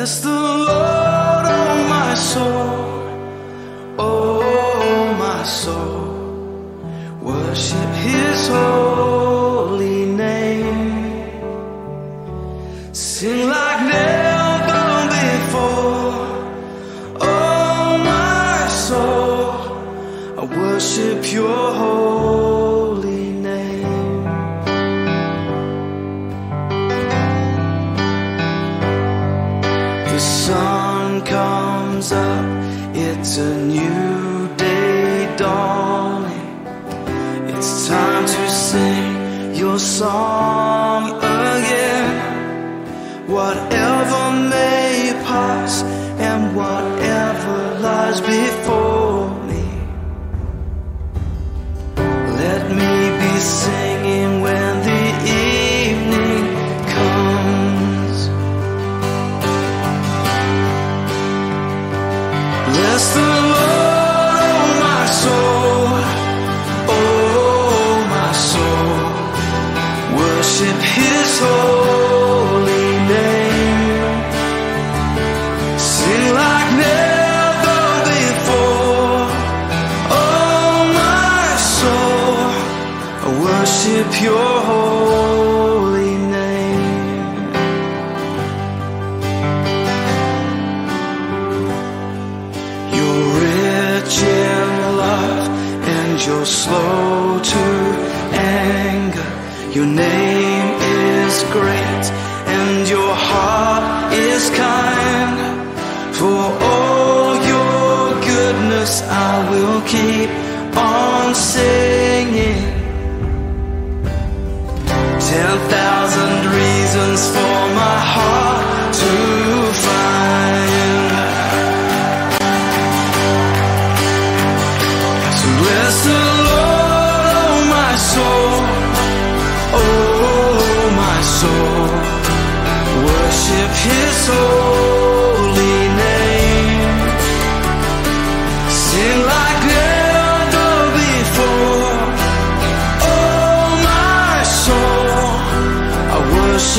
Bless the Lord, oh my soul,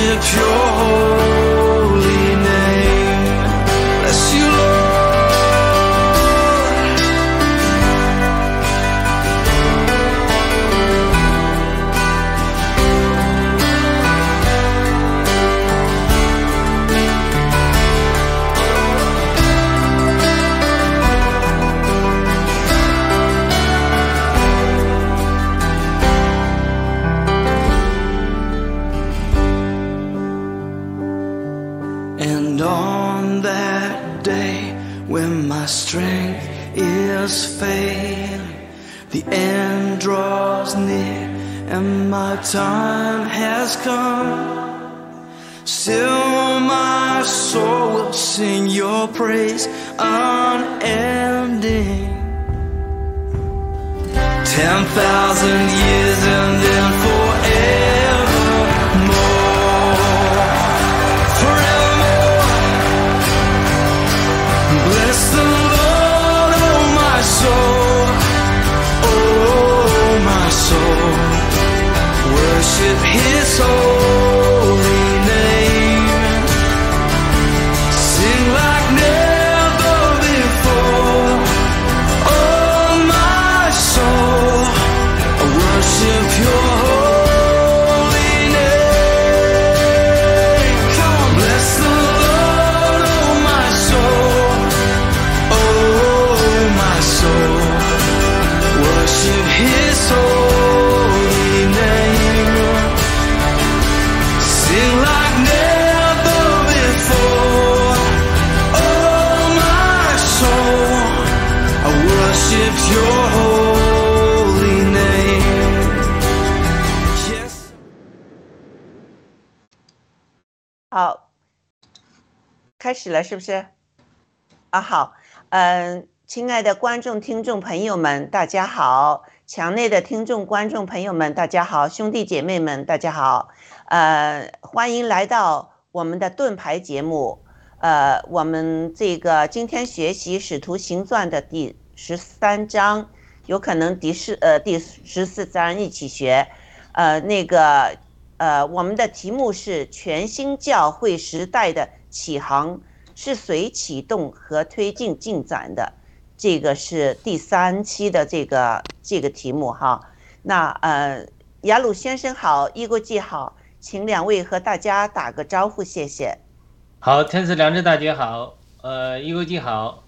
worship the end draws near and my time has come. Still my soul will sing your praise unending. Ten thousand years and then forevermore. Forevermore. Bless the Lord, oh my soul, if his soul. 开始了是不是？啊，好，嗯、亲爱的观众、听众朋友们，大家好；墙内的听众、观众朋友们，大家好；兄弟姐妹们，大家好。呃，欢迎来到我们的盾牌节目。呃，我们这个今天学习《使徒行传》的第十三章，有可能第十呃第十四章一起学。呃，那个呃，我们的题目是全新教会时代的启航是谁启动和推进进展的。这个是第三期的这个这个题目哈。那呃，雅鲁先生好，伊国际好，请两位和大家打个招呼，谢谢。好，天赐良知大姐好，呃，伊国际好。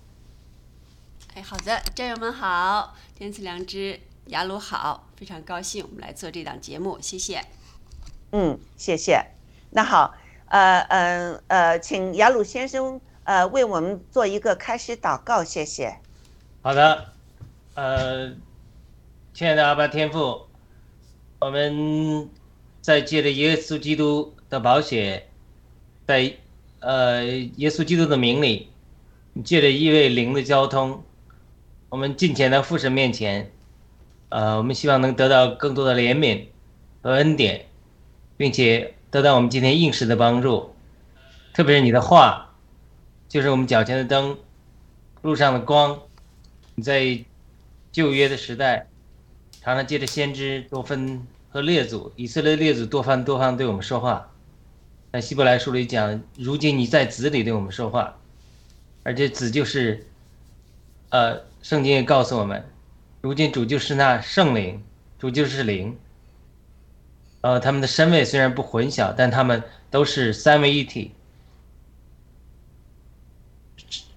哎，好的，战友们好，天赐良知，雅鲁好，非常高兴我们来做这档节目，谢谢。嗯，谢谢。那好，呃呃呃，请雅鲁先生呃为我们做一个开始祷告，谢谢。好的，呃，亲爱的阿爸天父，我们在借着耶稣基督的宝血，在呃耶稣基督的名里，借着一位灵的交通，我们进前到父神面前，呃，我们希望能得到更多的怜悯和恩典，并且得到我们今天应时的帮助，特别是你的话，就是我们脚前的灯，路上的光。你在旧约的时代，常常借着先知多分和列祖，以色列列祖多番多番对我们说话。在希伯来书里讲，如今你在子里对我们说话，而且子就是，呃，圣经也告诉我们，如今主就是那圣灵，主就是灵。呃，他们的身位虽然不混淆，但他们都是三位一体。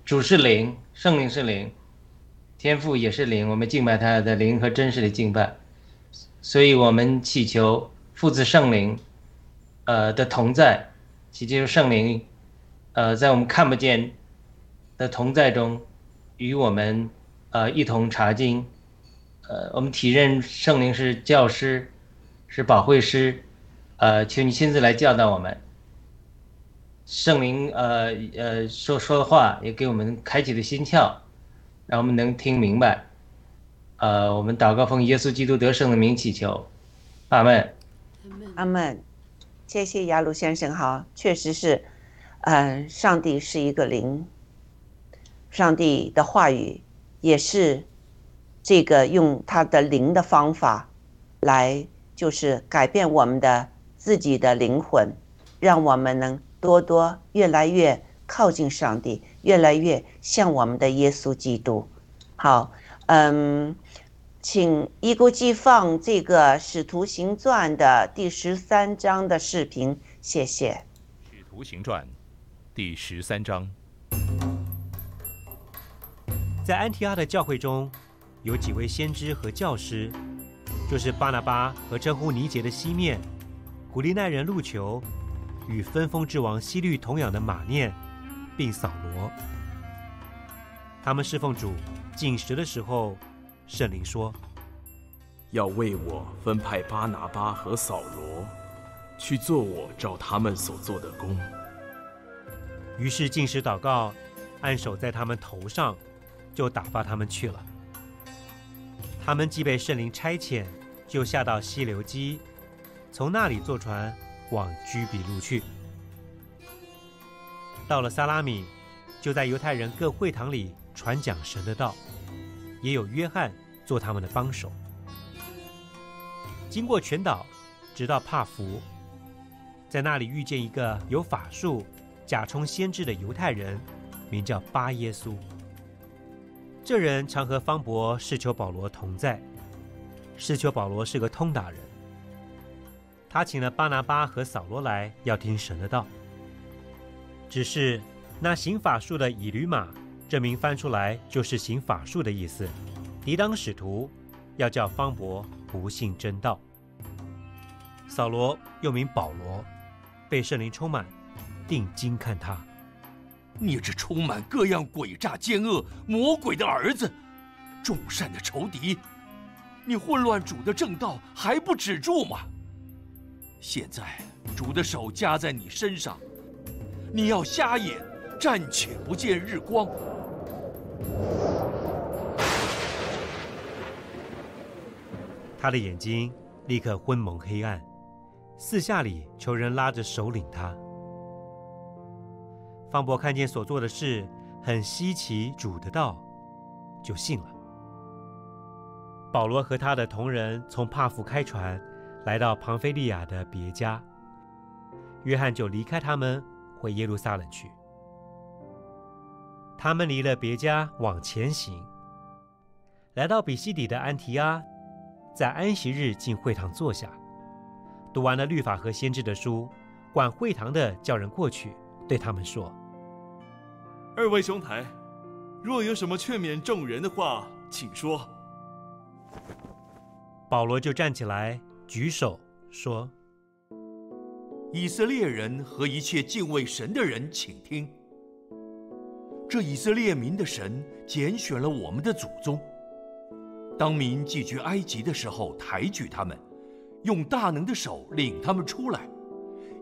主是灵，圣灵是灵。天赋也是灵，我们敬拜他的灵和真实的敬拜，所以我们祈求父子圣灵，呃的同在，祈求圣灵，呃在我们看不见的同在中，与我们呃一同查经，呃我们体认圣灵是教师，是保惠师，呃求你亲自来教导我们，圣灵呃呃说说的话也给我们开启了心窍。让我们能听明白，呃，我们祷告奉耶稣基督得胜的名祈求，阿门，阿门，谢谢雅鲁先生哈，确实是，嗯，上帝是一个灵，上帝的话语也是这个用他的灵的方法来，就是改变我们的自己的灵魂，让我们能多多越来越。靠近上帝，越来越像我们的耶稣基督。好，嗯，请一孤记放这个《使徒行传》的第十三章的视频，谢谢。《使徒行传》第十三章，在安提阿的教会中，有几位先知和教师，就是巴拿巴和称呼尼杰的西面，古利奈人路球，与分封之王西律同养的马念。并扫罗，他们侍奉主进食的时候，圣灵说：“要为我分派巴拿巴和扫罗，去做我照他们所做的工。”于是进食祷告，按手在他们头上，就打发他们去了。他们既被圣灵差遣，就下到溪流矶，从那里坐船往居比路去。到了萨拉米，就在犹太人各会堂里传讲神的道，也有约翰做他们的帮手。经过全岛，直到帕福，在那里遇见一个有法术、假充先知的犹太人，名叫巴耶稣。这人常和方伯、释求保罗同在。是求保罗是个通达人，他请了巴拿巴和扫罗来，要听神的道。只是那行法术的以吕马，这名翻出来就是行法术的意思。抵挡使徒，要叫方伯不信真道。扫罗又名保罗，被圣灵充满，定睛看他。你这充满各样诡诈奸恶魔鬼的儿子，众善的仇敌，你混乱主的正道还不止住吗？现在主的手加在你身上。你要瞎眼，暂且不见日光。他的眼睛立刻昏蒙黑暗，四下里求人拉着手领他。方伯看见所做的事很稀奇，主的道就信了。保罗和他的同人从帕福开船，来到庞菲利亚的别家，约翰就离开他们。回耶路撒冷去。他们离了别家往前行，来到比西底的安提阿，在安息日进会堂坐下，读完了律法和先知的书，管会堂的叫人过去，对他们说：“二位兄台，若有什么劝勉众人的话，请说。”保罗就站起来，举手说：“以色列人和一切敬畏神的人，请听。这以色列民的神拣选了我们的祖宗，当民寄居埃及的时候，抬举他们，用大能的手领他们出来，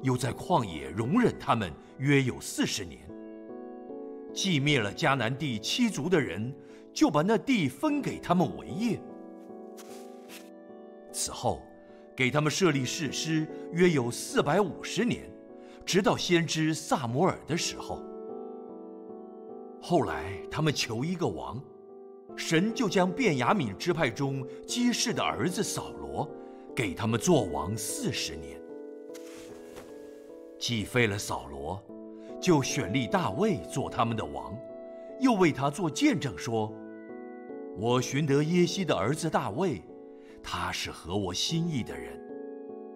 又在旷野容忍他们约有四十年。既灭了迦南地七族的人，就把那地分给他们为业。”此后，给他们设立誓师，约有四百五十年，直到先知萨摩尔的时候。后来他们求一个王，神就将便雅悯支派中基士的儿子扫罗，给他们做王四十年。既废了扫罗，就选立大卫做他们的王，又为他做见证说：“我寻得耶西的儿子大卫。”他是合我心意的人，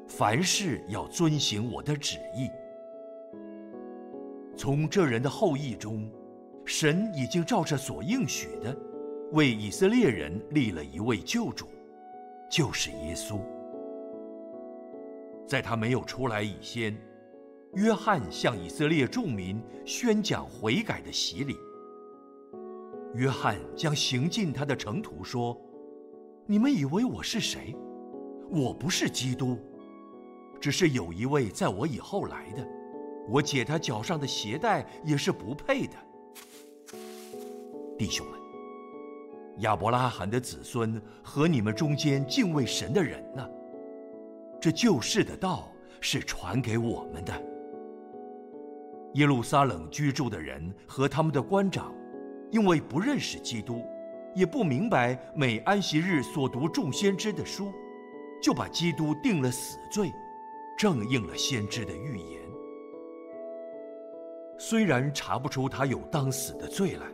凡事要遵行我的旨意。从这人的后裔中，神已经照着所应许的，为以色列人立了一位救主，就是耶稣。在他没有出来以先，约翰向以色列众民宣讲悔改的洗礼。约翰将行进他的城途说。你们以为我是谁？我不是基督，只是有一位在我以后来的，我解他脚上的鞋带也是不配的。弟兄们，亚伯拉罕的子孙和你们中间敬畏神的人呢？这救世的道是传给我们的。耶路撒冷居住的人和他们的官长，因为不认识基督。也不明白每安息日所读众先知的书，就把基督定了死罪，正应了先知的预言。虽然查不出他有当死的罪来，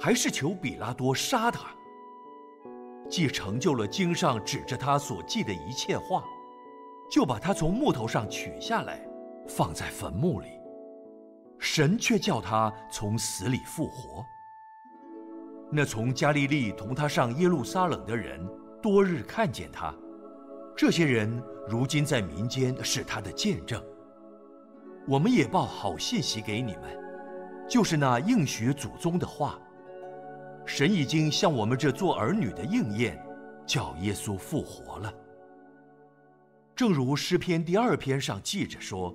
还是求比拉多杀他。既成就了经上指着他所记的一切话，就把他从木头上取下来，放在坟墓里。神却叫他从死里复活。那从加利利同他上耶路撒冷的人，多日看见他。这些人如今在民间是他的见证。我们也报好信息给你们，就是那应许祖宗的话。神已经向我们这做儿女的应验，叫耶稣复活了。正如诗篇第二篇上记着说：“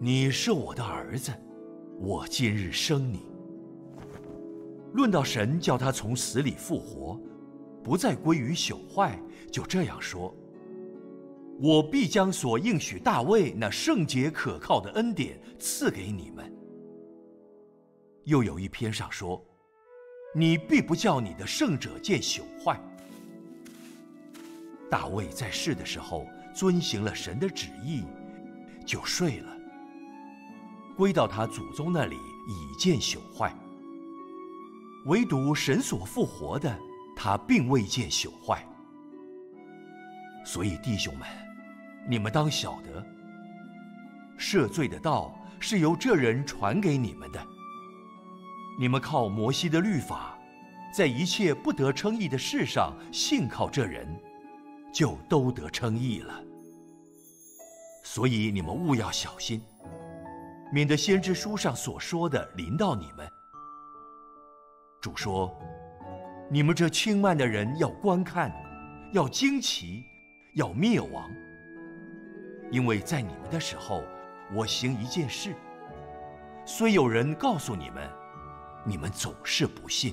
你是我的儿子，我今日生你。”论到神叫他从死里复活，不再归于朽坏，就这样说：“我必将所应许大卫那圣洁可靠的恩典赐给你们。”又有一篇上说：“你必不叫你的圣者见朽坏。”大卫在世的时候遵行了神的旨意，就睡了。归到他祖宗那里，已见朽坏。唯独神所复活的，他并未见朽坏。所以弟兄们，你们当晓得，赦罪的道是由这人传给你们的。你们靠摩西的律法，在一切不得称义的事上信靠这人，就都得称义了。所以你们务要小心，免得先知书上所说的临到你们。主说：“你们这轻慢的人要观看，要惊奇，要灭亡。因为在你们的时候，我行一件事，虽有人告诉你们，你们总是不信。”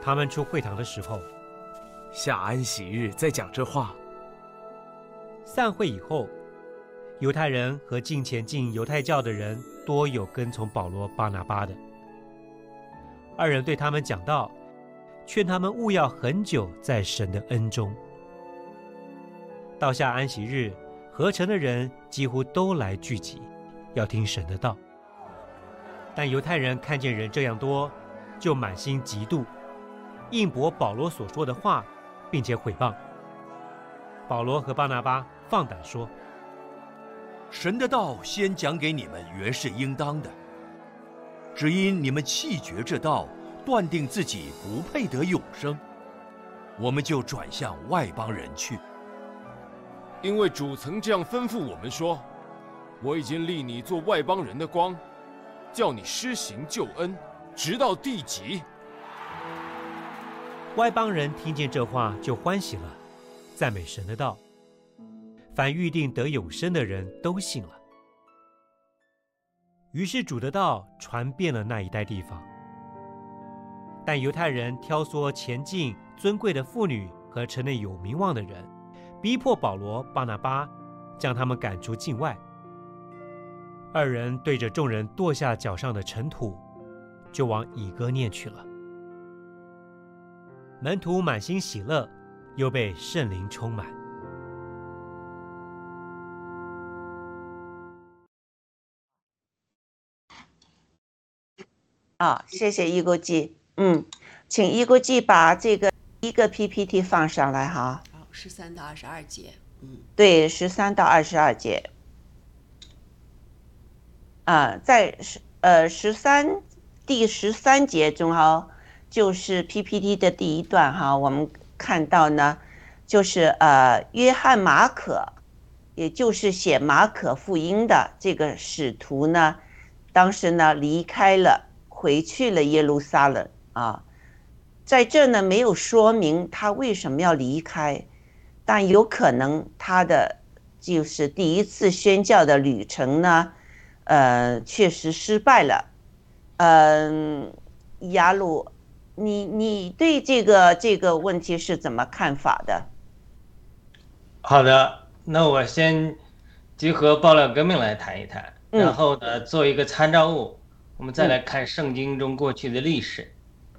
他们出会堂的时候，下安息日在讲这话。散会以后，犹太人和近前进犹太教的人多有跟从保罗、巴拿巴的。二人对他们讲道，劝他们勿要很久在神的恩中。到下安息日，合成的人几乎都来聚集，要听神的道。但犹太人看见人这样多，就满心嫉妒，应驳保罗所说的话，并且毁谤。保罗和巴拿巴放胆说：“神的道先讲给你们，原是应当的。只因你们弃绝这道，断定自己不配得永生，我们就转向外邦人去。因为主曾这样吩咐我们说：我已经立你做外邦人的光，叫你施行救恩，直到地极。外邦人听见这话就欢喜了，赞美神的道。凡预定得永生的人都信了。于是主的道传遍了那一带地方。但犹太人挑唆前进尊贵的妇女和城内有名望的人，逼迫保罗、巴拿巴，将他们赶出境外。二人对着众人跺下脚上的尘土，就往以哥念去了。门徒满心喜乐，又被圣灵充满。啊，谢谢一国际，嗯，请一国际把这个一个 PPT 放上来哈。好，十三到二十二节，嗯，对，十三到二十二节。啊，在十呃十三第十三节中哈，就是 PPT 的第一段哈，我们看到呢，就是呃约翰马可，也就是写马可福音的这个使徒呢，当时呢离开了，回去了耶路撒冷啊，在这呢没有说明他为什么要离开，但有可能他的就是第一次宣教的旅程呢。呃，确实失败了。嗯，雅鲁，你你对这个这个问题是怎么看法的？好的，那我先结合爆料革命来谈一谈，然后呢，做一个参照物，我们再来看圣经中过去的历史。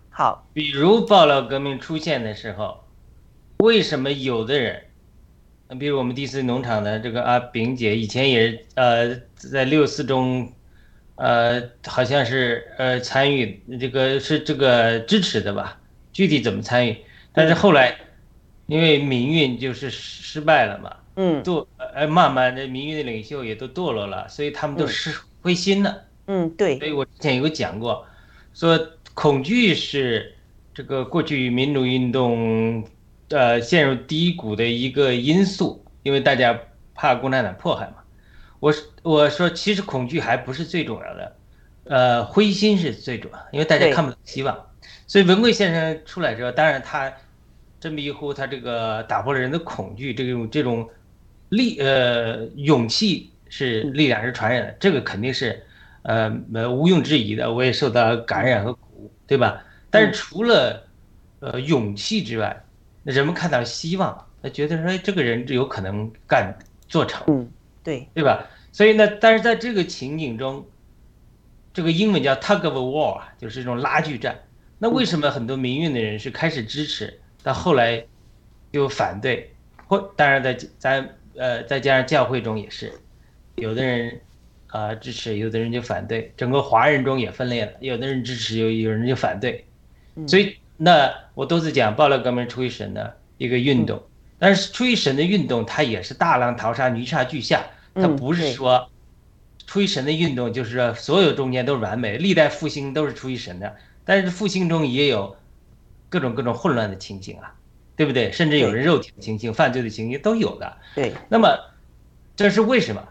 好，比如暴乱革命出现的时候，为什么有的人？比如我们第四农场的这个阿炳姐，以前也呃在六四中，呃好像是呃参与这个是这个支持的吧？具体怎么参与？但是后来因为民运就是失败了嘛，嗯，堕呃慢慢的民运的领袖也都堕落了，所以他们都失灰心了。嗯，对。所以我之前有讲过，说恐惧是这个过去民主运动。呃，陷入低谷的一个因素，因为大家怕共产党迫害嘛。我我说，其实恐惧还不是最重要的，呃，灰心是最主要，因为大家看不到希望。所以文贵先生出来之后，当然他这么一呼，他这个打破了人的恐惧，这种这种力呃勇气是力量是传染的，这个肯定是呃呃毋庸置疑的。我也受到感染和鼓舞，对吧？但是除了呃勇气之外，人们看到希望，他觉得说这个人有可能干做成，嗯，对，对吧？所以呢，但是在这个情景中，这个英文叫 tug of war，就是一种拉锯战。那为什么很多民运的人是开始支持，到后来又反对？或当然在咱呃再加上教会中也是，有的人啊支持，有的人就反对。整个华人中也分裂了，有的人支持，有有人就反对，所以。那我都是讲，暴乱革命出于神的一个运动，但是出于神的运动，它也是大浪淘沙、泥沙俱下，它不是说出于神的运动就是说所有中间都是完美，历代复兴都是出于神的，但是复兴中也有各种各种混乱的情形啊，对不对？甚至有人肉体的情形、犯罪的情形都有的。对，那么这是为什么？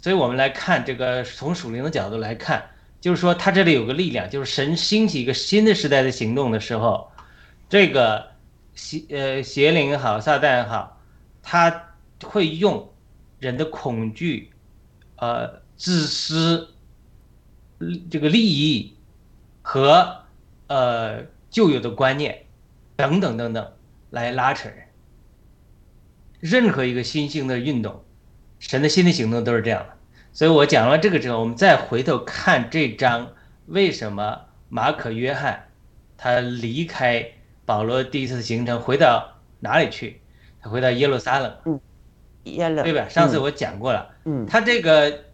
所以我们来看这个，从属灵的角度来看。就是说，他这里有个力量，就是神兴起一个新的时代的行动的时候，这个邪呃邪灵也好，撒旦也好，他会用人的恐惧、呃自私、这个利益和呃旧有的观念等等等等来拉扯人。任何一个新兴的运动，神的心的行动都是这样的。所以我讲完这个之后，我们再回头看这章，为什么马可约翰他离开保罗第一次行程，回到哪里去？他回到耶路撒冷，嗯，耶路，对吧？上次我讲过了，嗯，他这个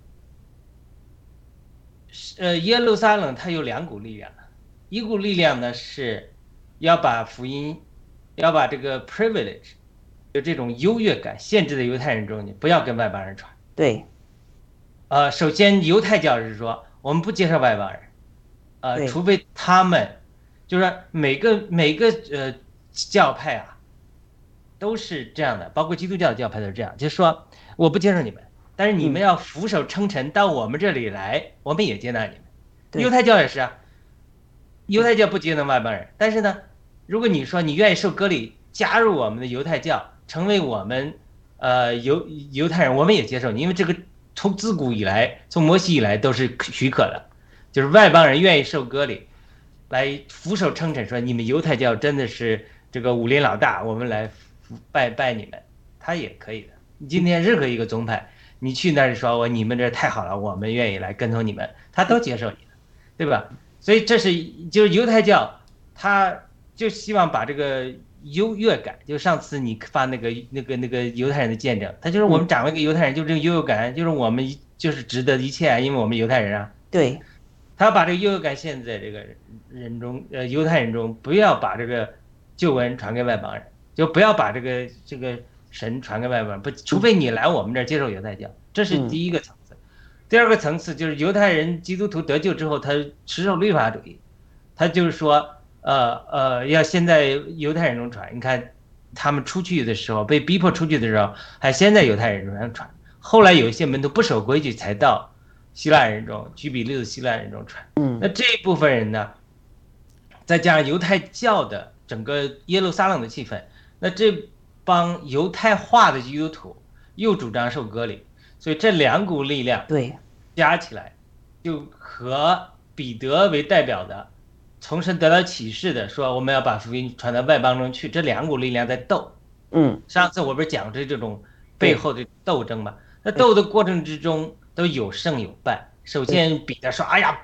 呃，耶路撒冷它有两股力量，一股力量呢是要把福音，要把这个 privilege，就这种优越感限制在犹太人中你，不要跟外邦人传。对，呃，首先犹太教是说我们不接受外邦人，呃，除非他们，就是说每个每个呃教派啊，都是这样的，包括基督教的教派都是这样，就是说我不接受你们，但是你们嗯。要俯首称臣到我们这里来，我们也接纳你们。犹太教也是啊，犹太教不接纳外邦人，但是呢，如果你说你愿意受割礼，加入我们的犹太教，成为我们呃犹犹太人，我们也接受，因为这个从自古以来，从摩西以来都是许可的，就是外邦人愿意受割礼，来俯首称臣，说你们犹太教真的是这个武林老大，我们来拜拜你们，他也可以的。今天任何一个宗派，你去那里说我你们这太好了，我们愿意来跟从你们，他都接受你的，对吧？所以这是就是犹太教，他就希望把这个优越感，就上次你发那个那个那个犹太人的见证，他就是我们长了一个犹太人，就这个优越感，就是我们就是值得一切啊，因为我们犹太人啊。对，他要把这个优越感限制在这个人中，呃，犹太人中，不要把这个旧闻传给外邦人，就不要把这个这个神传给外邦人，不，除非你来我们这儿接受犹太教，这是第一个层次。第二个层次就是犹太人基督徒得救之后，他持守律法主义，他就是说，呃呃，要先在犹太人中传。你看，他们出去的时候被逼迫出去的时候，还先在犹太人中传，后来有一些门徒不守规矩，才到希腊人中，举比例的希腊人中传。嗯那这一部分人呢，再加上犹太教的整个耶路撒冷的气氛，那这帮犹太化的基督徒又主张受割礼，所以这两股力量对加起来，就和彼得为代表的，从神得到启示的说我们要把福音传到外邦中去，这两股力量在斗。嗯上次我不是讲这这种背后的斗争嘛？那斗的过程之中都有胜有败。首先彼得说：“哎呀，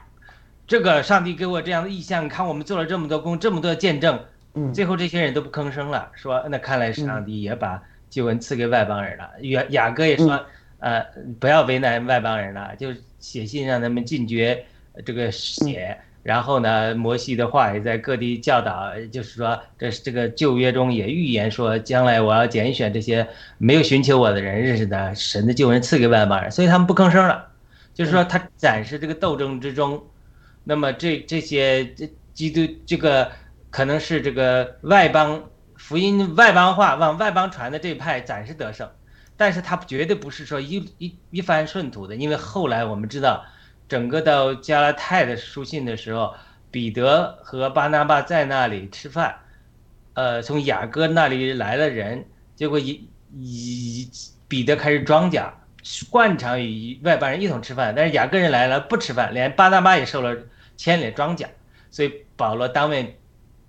这个上帝给我这样的意象，你看我们做了这么多功，这么多见证，嗯最后这些人都不吭声了，说那看来上帝也把救恩赐给外邦人了。雅雅各也说，呃，不要为难外邦人了，就写信让他们禁绝这个血。然后呢，摩西的话也在各地教导，就是说这这个旧约中也预言说，将来我要拣选这些没有寻求我的人，认识的神的救恩赐给外邦人，所以他们不吭声了。就是说，他展示这个斗争之中，那么这这些这基督这个可能是这个外邦福音外邦化往外邦传的这一派暂时得胜，但是他绝对不是说一一一帆顺途的，因为后来我们知道，整个到加拉太的书信的时候，彼得和巴拿巴在那里吃饭，呃，从雅各那里来了人，结果以以彼得开始装假。惯常与外邦人一同吃饭，但是雅各人来了不吃饭，连巴拿巴也受了牵连装甲，所以保罗当面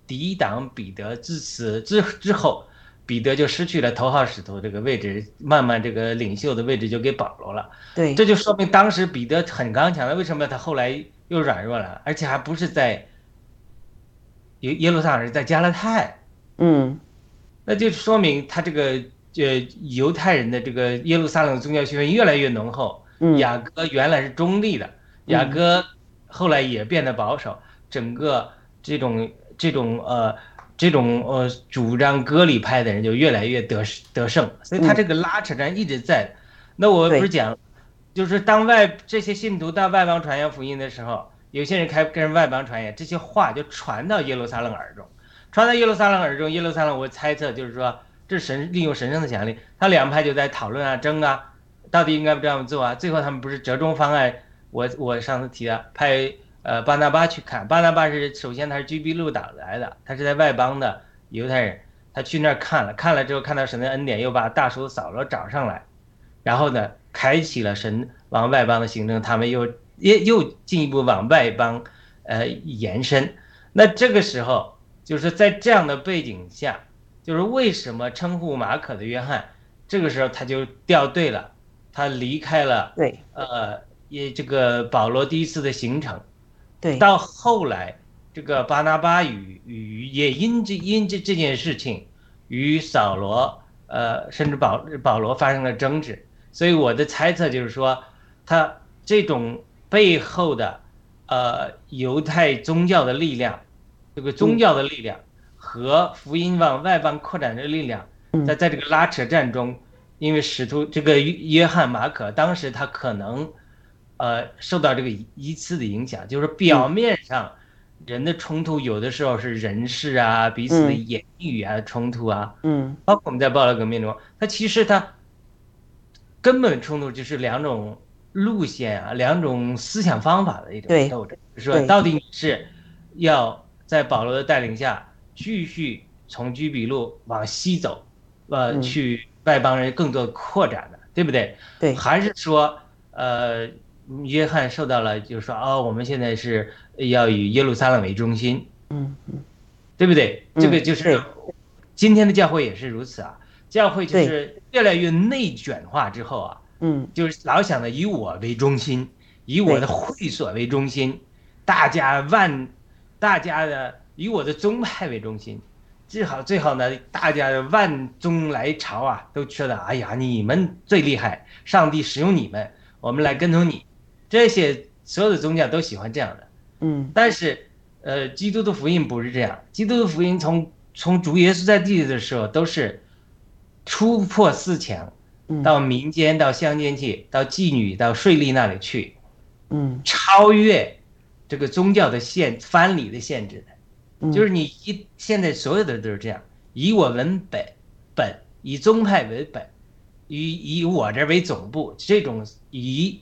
抵挡彼得。自此之之后，彼得就失去了头号使徒这个位置，慢慢这个领袖的位置就给保罗了。对，这就说明当时彼得很刚强的，为什么他后来又软弱了？而且还不是在耶耶路撒冷，是在加勒泰。嗯，那就说明他这个呃犹太人的这个耶路撒冷宗教气氛越来越浓厚。嗯雅各原来是中立的，雅各后来也变得保守，整个这种这种呃这种呃主张割礼派的人就越来越得得胜，所以他这个拉扯战一直在的。那我不是讲，就是当外这些信徒到外邦传扬福音的时候，有些人开跟外邦传扬，这些话就传到耶路撒冷耳中。传到耶路撒冷耳中，耶路撒冷我猜测就是说，这神利用神圣的奖励，他两派就在讨论啊、争啊，到底应该不这样做啊？最后他们不是折中方案，我我上次提的，派呃巴拿巴去看，巴拿巴是首先他是居比路党来的，他是在外邦的犹太人，他去那儿看了，看了之后看到神的恩典，又把大叔扫罗找上来，然后呢，开启了神往外邦的行程，他们又又又进一步往外邦呃延伸，那这个时候。就是在这样的背景下，就是为什么称呼马可的约翰，这个时候他就掉队了，他离开了，对，呃，也这个保罗第一次的行程，对，到后来这个巴拿巴与与也因这因这这件事情与扫罗，呃，甚至保保罗发生了争执，所以我的猜测就是说，他这种背后的。呃犹太宗教的力量，这个宗教的力量和福音往外邦扩展的力量，在在这个拉扯战中，因为使徒这个约约翰马可当时他可能呃受到这个一次的影响，就是表面上人的冲突有的时候是人事啊、彼此的嗯言语啊冲突啊，嗯。包括我们在暴乱革命中，它其实它根本冲突就是两种路线啊，两种思想方法的一种斗争，就是说到底你是要在保罗的带领下继续从居比路往西走，呃，嗯。去外邦人更多扩展的，对不对？对。还是说，呃，约翰受到了，就是说，哦，我们现在是要以耶路撒冷为中心，嗯嗯。对不对？嗯。这个就是今天的教会也是如此啊，教会就是越来越内卷化之后啊，嗯。就是老想着以我为中心，以我的会所为中心，大家万，大家的以我的宗派为中心，最好最好呢，大家的万宗来朝啊，都觉得哎呀你们最厉害，上帝使用你们，我们来跟从你，这些所有的宗教都喜欢这样的。嗯但是，呃，基督的福音不是这样。基督的福音从从主耶稣在地里的时候，都是突破四墙，嗯到民间，到乡间去，到妓女，到税吏那里去，嗯超越这个宗教的限藩篱的限制的。嗯，就是你一现在所有的都是这样，以我为本，本以宗派为本，以以我这为总部，这种以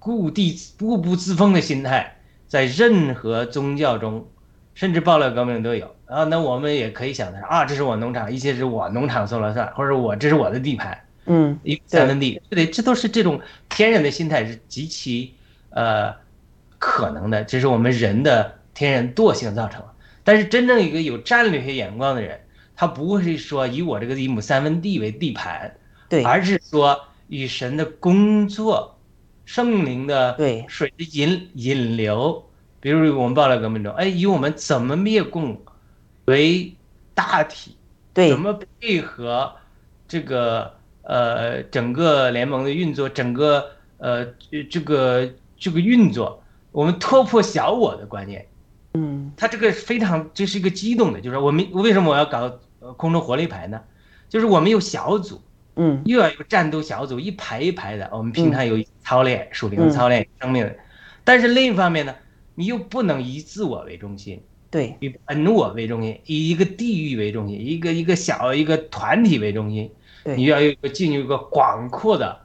故地固步自封的心态，在任何宗教中，甚至暴乱革命都有啊。那我们也可以想的是啊，这是我农场，一切是我农场说了算，或者我这是我的地盘，嗯三分地，对对？这都是这种天然的心态是极其呃可能的，这是我们人的天然惰性造成的。但是真正一个有战略性眼光的人，他不会是说以我这个一亩三分地为地盘，对，而是说以神的工作、圣灵的对水的引引流，比如我们暴乱革命中，哎，以我们怎么灭共为大体，对怎么配合这个呃整个联盟的运作，整个呃这个这个运作，我们突破小我的观念。嗯他这个非常，这是一个激动的，就是我们为什么我要搞呃空中活力牌呢？就是我们有小组，嗯。又要有战斗小组，一排一排的，我们平常有操练、属灵操练、生命的，但是另一方面呢，你又不能以自我为中心，对。以本我为中心，以一个地域为中心，一个一个小一个团体为中心，对。你要有一个进入一个广阔的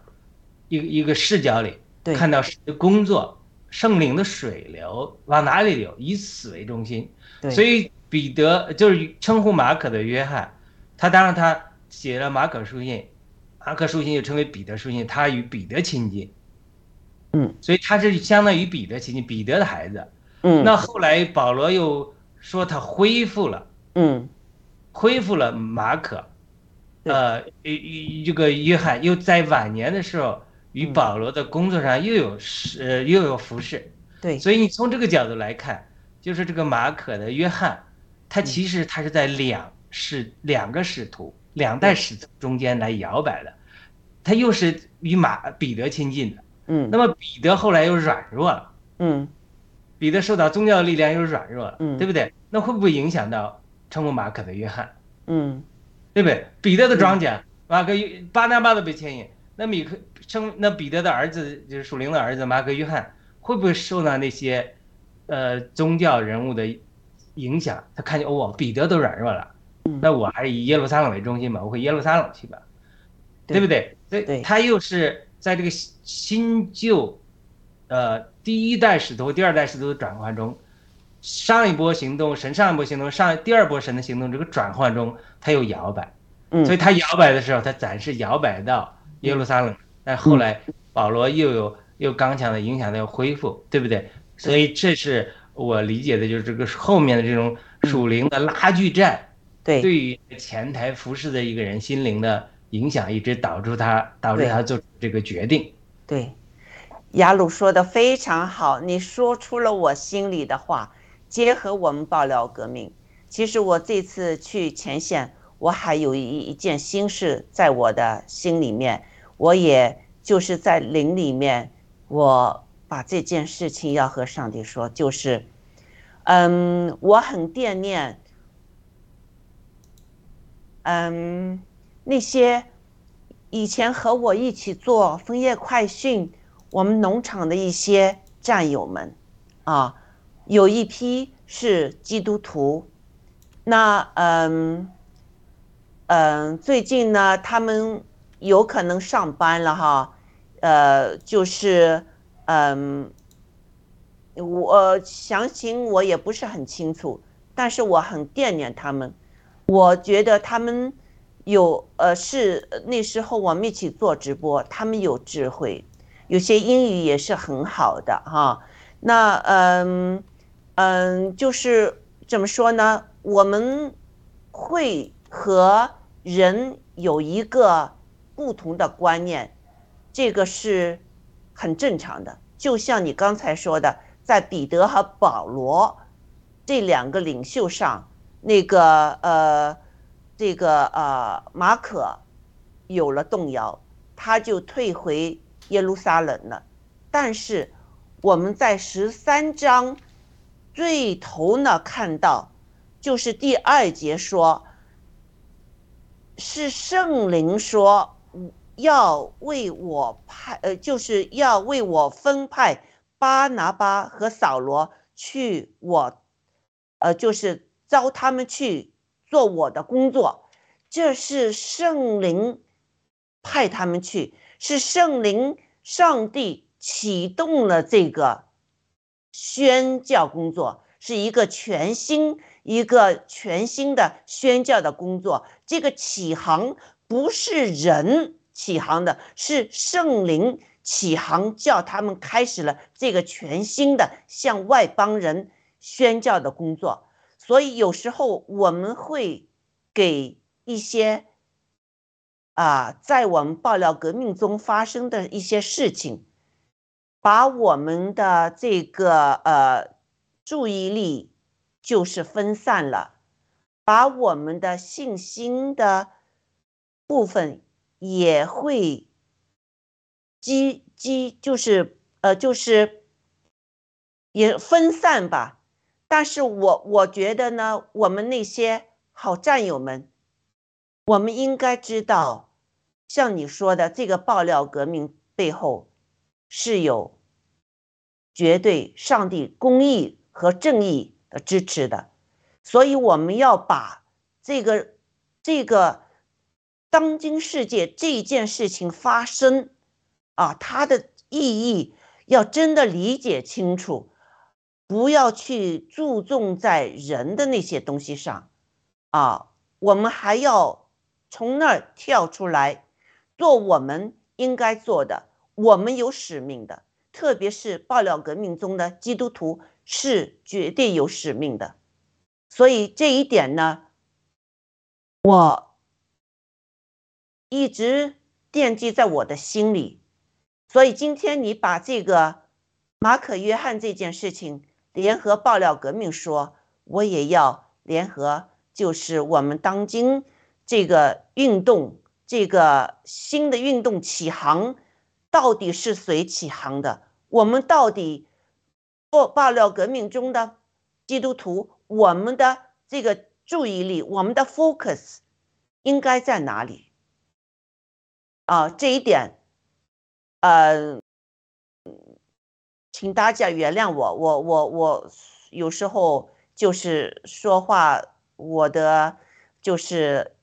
一个一个视角里，对。看到神的工作，圣灵的水流往哪里流，以此为中心。对，所以彼得就是称呼马可的约翰，他当然他写了马可书信，马可书信又称为彼得书信，他与彼得亲近，嗯，所以他是相当于彼得亲近，彼得的孩子。嗯。那后来保罗又说他恢复了，嗯。恢复了马可，呃，与这个约翰又在晚年的时候与嗯。保罗的工作上又有事，呃，又有服侍。对。所以你从这个角度来看，就是这个马可的约翰，他嗯。其实他是在两使两个使徒、两代使徒中间来摇摆的，他又是与马彼得亲近的。嗯那么彼得后来又软弱了，嗯彼得受到宗教的力量又软弱了，嗯对不对？那会不会影响到称呼马可的约翰？嗯对不对？彼得的庄稼，马可巴拿巴都被牵引，那米克称那彼得的儿子就是属灵的儿子马可约翰，会不会受到那些呃宗教人物的影响？他看见哦，彼得都软弱了，嗯那我还是以耶路撒冷为中心吧，我回耶路撒冷去吧，对对不对？所对。以他又是在这个新新旧，呃，第一代使徒、第二代使徒的转换中，上一波行动，神上一波行动，上第二波神的行动这个转换中，他又摇摆。嗯，所以他摇摆的时候，他暂时摇摆到耶路撒冷，但后来保罗又有又刚强的影响，他又恢复，对不对？所以这是我理解的，就是这个后面的这种属灵的拉锯战，对。对于前台服侍的一个人心灵的影响，一直导致他导致他做这个决定。对，雅鲁说的非常好，你说出了我心里的话。结合我们爆料革命，其实我这次去前线，我还有一一件心事在我的心里面，我也就是在灵里面，我把这件事情要和上帝说，就是，嗯，我很惦念，嗯，那些以前和我一起做枫叶快讯，我们农场的一些战友们，啊，有一批是基督徒，那嗯嗯，最近呢，他们有可能上班了哈，呃，就是嗯，我详情我也不是很清楚，但是我很惦念他们，我觉得他们有呃是那时候我们一起做直播，他们有智慧，有些英语也是很好的哈。那嗯嗯，就是怎么说呢？我们会和人有一个不同的观念，这个是很正常的。就像你刚才说的，在彼得和保罗这两个领袖上，那个呃，这个呃马可有了动摇，他就退回耶路撒冷了。但是我们在十三章最头呢看到，就是第二节说，是圣灵说要为我派，呃，就是要为我分派巴拿巴和扫罗去我，呃，就是招他们去做我的工作，这是圣灵派他们去，是圣灵上帝启动了这个宣教工作，是一个全新、一个全新的宣教的工作。这个起航不是人起航的，是圣灵起航，叫他们开始了这个全新的向外邦人宣教的工作。所以有时候我们会给一些啊，在我们爆料革命中发生的一些事情，把我们的这个呃注意力就是分散了，把我们的信心的部分也会积积，就是呃就是也分散吧。但是我我觉得呢，我们那些好战友们，我们应该知道，像你说的，这个爆料革命背后是有绝对上帝公义和正义的支持的，所以我们要把这个这个当今世界这件事情发生啊，它的意义要真的理解清楚。不要去注重在人的那些东西上，啊，我们还要从那儿跳出来，做我们应该做的。我们有使命的，特别是爆料革命中的基督徒是绝对有使命的。所以这一点呢，我一直惦记在我的心里。所以今天你把这个马可·约翰这件事情。联合爆料革命说，我也要联合，就是我们当今这个运动，这个新的运动起航，到底是谁起航的？我们到底爆爆料革命中的基督徒，我们的这个注意力，我们的 focus 应该在哪里？啊，这一点，呃。请大家原谅我，我我我有时候就是说话，我的就是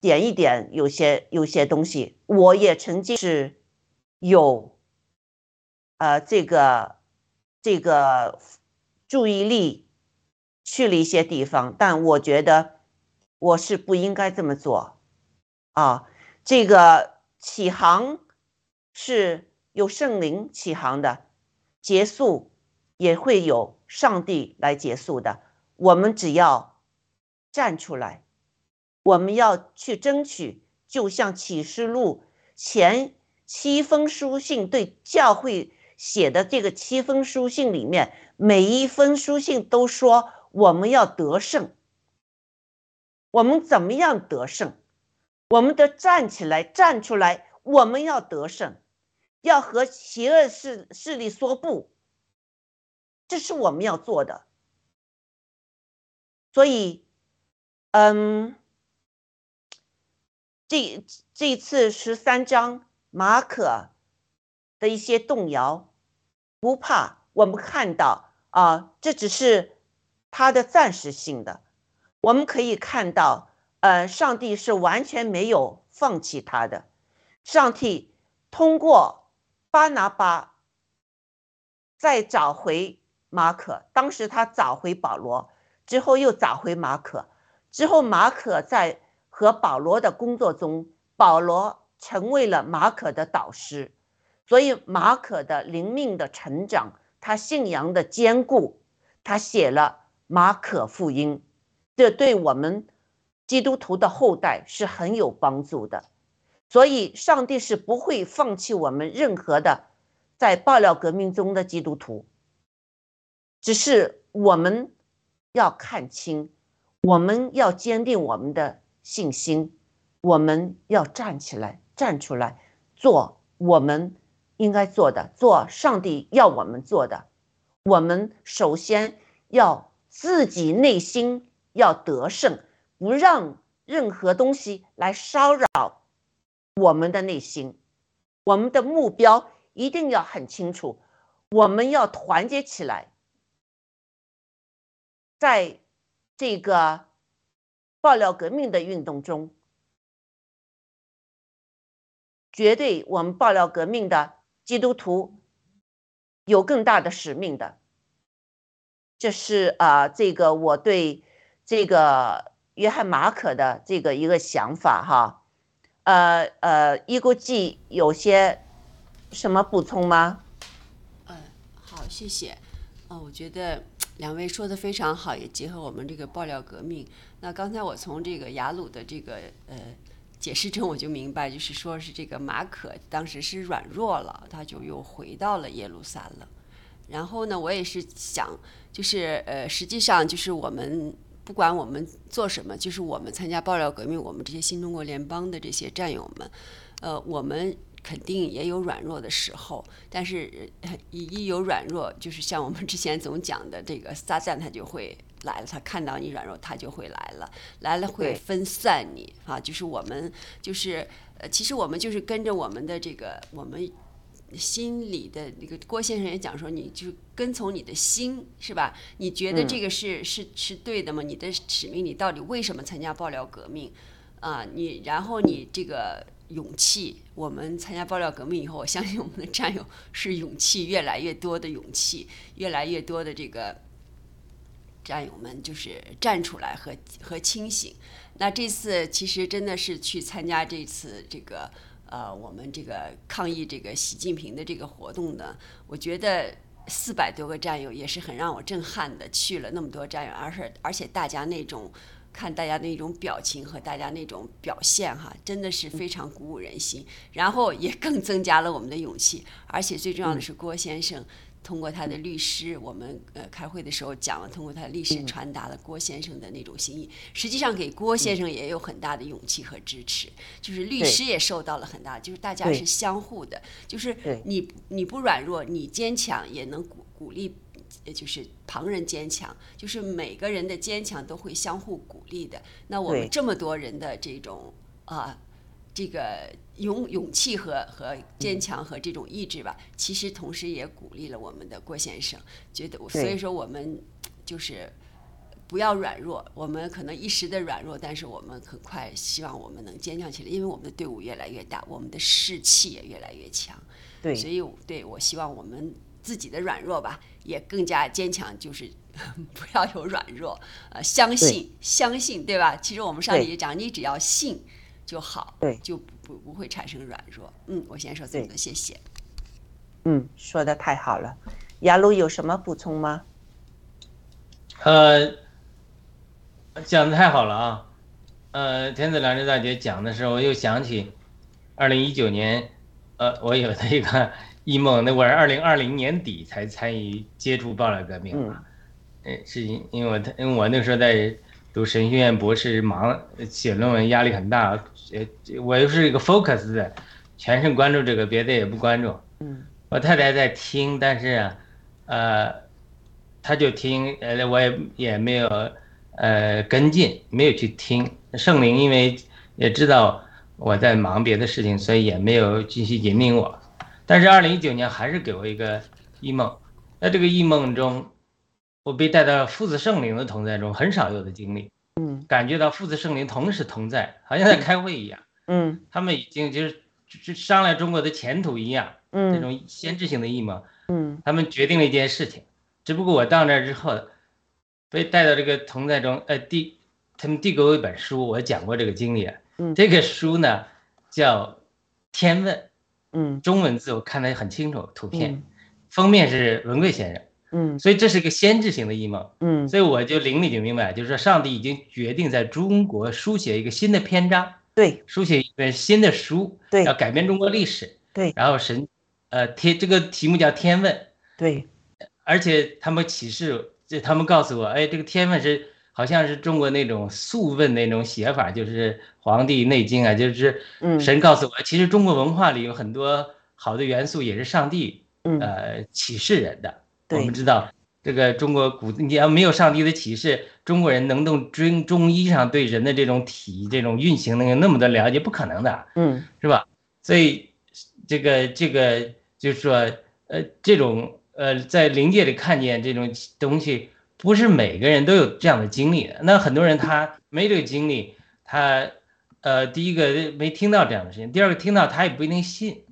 点一点，有些有些东西，我也曾经是有，呃，这个这个注意力去了一些地方，但我觉得我是不应该这么做，啊，这个起航是有圣灵起航的。结束也会有上帝来结束的。我们只要站出来，我们要去争取。就像启示录前七封书信对教会写的这个七封书信里面，每一封书信都说我们要得胜。我们怎么样得胜？我们得站起来，站出来。我们要得胜。要和邪恶势势力说不，这是我们要做的。所以，嗯，这这次十三章马可的一些动摇，不怕，我们看到啊，这只是他的暂时性的。我们可以看到，呃，上帝是完全没有放弃他的。上帝通过巴拿巴再找回马可，当时他找回保罗。之后又找回马可，之后马可在和保罗的工作中，保罗成为了马可的导师，所以马可的灵命的成长，他信仰的坚固，他写了马可福音，这对我们基督徒的后代是很有帮助的。所以，上帝是不会放弃我们任何的在爆料革命中的基督徒，只是我们。要看清，我们要坚定我们的信心，我们要站起来，站出来，做我们应该做的，做上帝要我们做的。我们首先要自己内心要得胜，不让任何东西来骚扰我们的内心。我们的目标一定要很清楚，我们要团结起来。在这个爆料革命的运动中，绝对我们爆料革命的基督徒有更大的使命的。这是啊，这个我对这个约翰马可的这个一个想法哈。呃呃，一国际有些什么补充吗？嗯，好，谢谢。哦，我觉得。两位说的非常好，也结合我们这个爆料革命。那刚才我从这个雅鲁的这个呃解释中，我就明白，就是说是这个马可当时是软弱了，他就又回到了耶路撒冷。然后呢，我也是想，就是呃，实际上就是我们不管我们做什么，就是我们参加爆料革命，我们这些新中国联邦的这些战友们，呃，我们。肯定也有软弱的时候，但是一一有软弱，就是像我们之前总讲的，这个撒旦他就会来了，他看到你软弱，他就会来了，来了会分散你啊。就是我们就是呃，其实我们就是跟着我们的这个我们心里的那个郭先生也讲说，你就跟从你的心是吧？你觉得这个是是是对的吗？你的使命，你到底为什么参加爆料革命啊？你然后你这个。勇气，我们参加爆料革命以后，我相信我们的战友是勇气越来越多的勇气，越来越多的这个战友们就是站出来和和清醒。那这次其实真的是去参加这次这个呃我们这个抗议这个习近平的这个活动呢，我觉得四百多个战友也是很让我震撼的，去了那么多战友，而是而且大家那种。看大家那种表情和大家那种表现，哈，真的是非常鼓舞人心，然后也更增加了我们的勇气。而且最重要的是，郭先生通过他的律师，我们呃开会的时候讲了，通过他的律师传达了郭先生的那种心意。实际上给郭先生也有很大的勇气和支持，就是律师也受到了很大，就是大家是相互的，就是你你不软弱，你坚强也能鼓鼓励。就是旁人坚强，就是每个人的坚强都会相互鼓励的。那我们这么多人的这种啊，这个勇勇气和和坚强和这种意志吧，其实同时也鼓励了我们的郭先生。觉得所以说我们就是不要软弱，我们可能一时的软弱，但是我们很快希望我们能坚强起来，因为我们的队伍越来越大，我们的士气也越来越强。对，所以对我希望我们。自己的软弱吧，也更加坚强，就是 不要有软弱，呃，相信，相信，对吧？其实我们上帝也讲，你只要信就好，对，就不不会产生软弱。嗯，我先说这么多，谢谢。嗯，说的太好了。雅鲁有什么补充吗？呃，讲的太好了啊。呃，天子良知大姐讲的时候，我又想起二零一九年，呃，我有的一个。一梦，那我是二零二零年底才参与接触爆料革命嘛？嗯，是因因为我因为我那时候在读神学院博士，忙写论文，压力很大。呃，我又是一个 focus 的，全神关注这个，别的也不关注。嗯我太太在听，但是啊，呃，她就听，呃，我也也没有呃跟进，没有去听。圣灵因为也知道我在忙别的事情，所以也没有继续引领我。但是二零一九年还是给我一个异梦，在这个异梦中，我被带到父子圣灵的同在中，很少有的经历，嗯感觉到父子圣灵同时同在，好像在开会一样。嗯他们已经就是就商量中国的前途一样，这嗯种先知性的意谋，嗯他们决定了一件事情。只不过我到那儿之后，被带到这个同在中，呃，递他们递给我一本书，我讲过这个经历啊。嗯这个书呢叫《天问》，嗯中文字我看得很清楚，图片，嗯封面是文贵先生，嗯所以这是一个先知性的异梦。嗯所以我就灵里就明白，就是说上帝已经决定在中国书写一个新的篇章，对书写一本新的书，对要改变中国历史。对然后神，呃，天这个题目叫天问，对而且他们启示，就他们告诉我，哎，这个天问是好像是中国那种素问那种写法，就是《黄帝内经》啊，就是嗯神告诉我，其实中国文化里有很多好的元素，也是上帝嗯呃启示人的。我们知道，这个中国古，你要没有上帝的启示，中国人能从中中医上对人的这种体这种运行能有那么的了解，不可能的。嗯是吧？所以这个这个就是说，呃，这种呃，在灵界里看见这种东西，不是每个人都有这样的经历的。那很多人他没这个经历，他呃，第一个没听到这样的事情，第二个听到他也不一定信。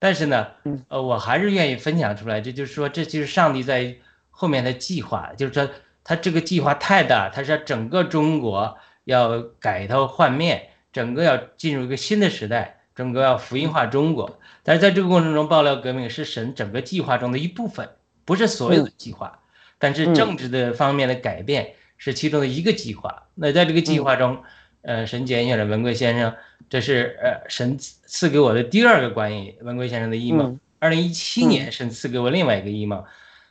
但是呢嗯，呃，我还是愿意分享出来，这就是说，这就是上帝在后面的计划，就是说他这个计划太大，他是要整个中国要改头换面，整个要进入一个新的时代，整个要福音化中国。但是在这个过程中，爆料革命是神整个计划中的一部分，不是所有的计划。但是政治的方面的改变是其中的一个计划。那在这个计划中，呃，神拣选了文贵先生，这是呃神赐给我的第二个关于文贵先生的异梦嗯。二零一七年，神赐给我另外一个异梦，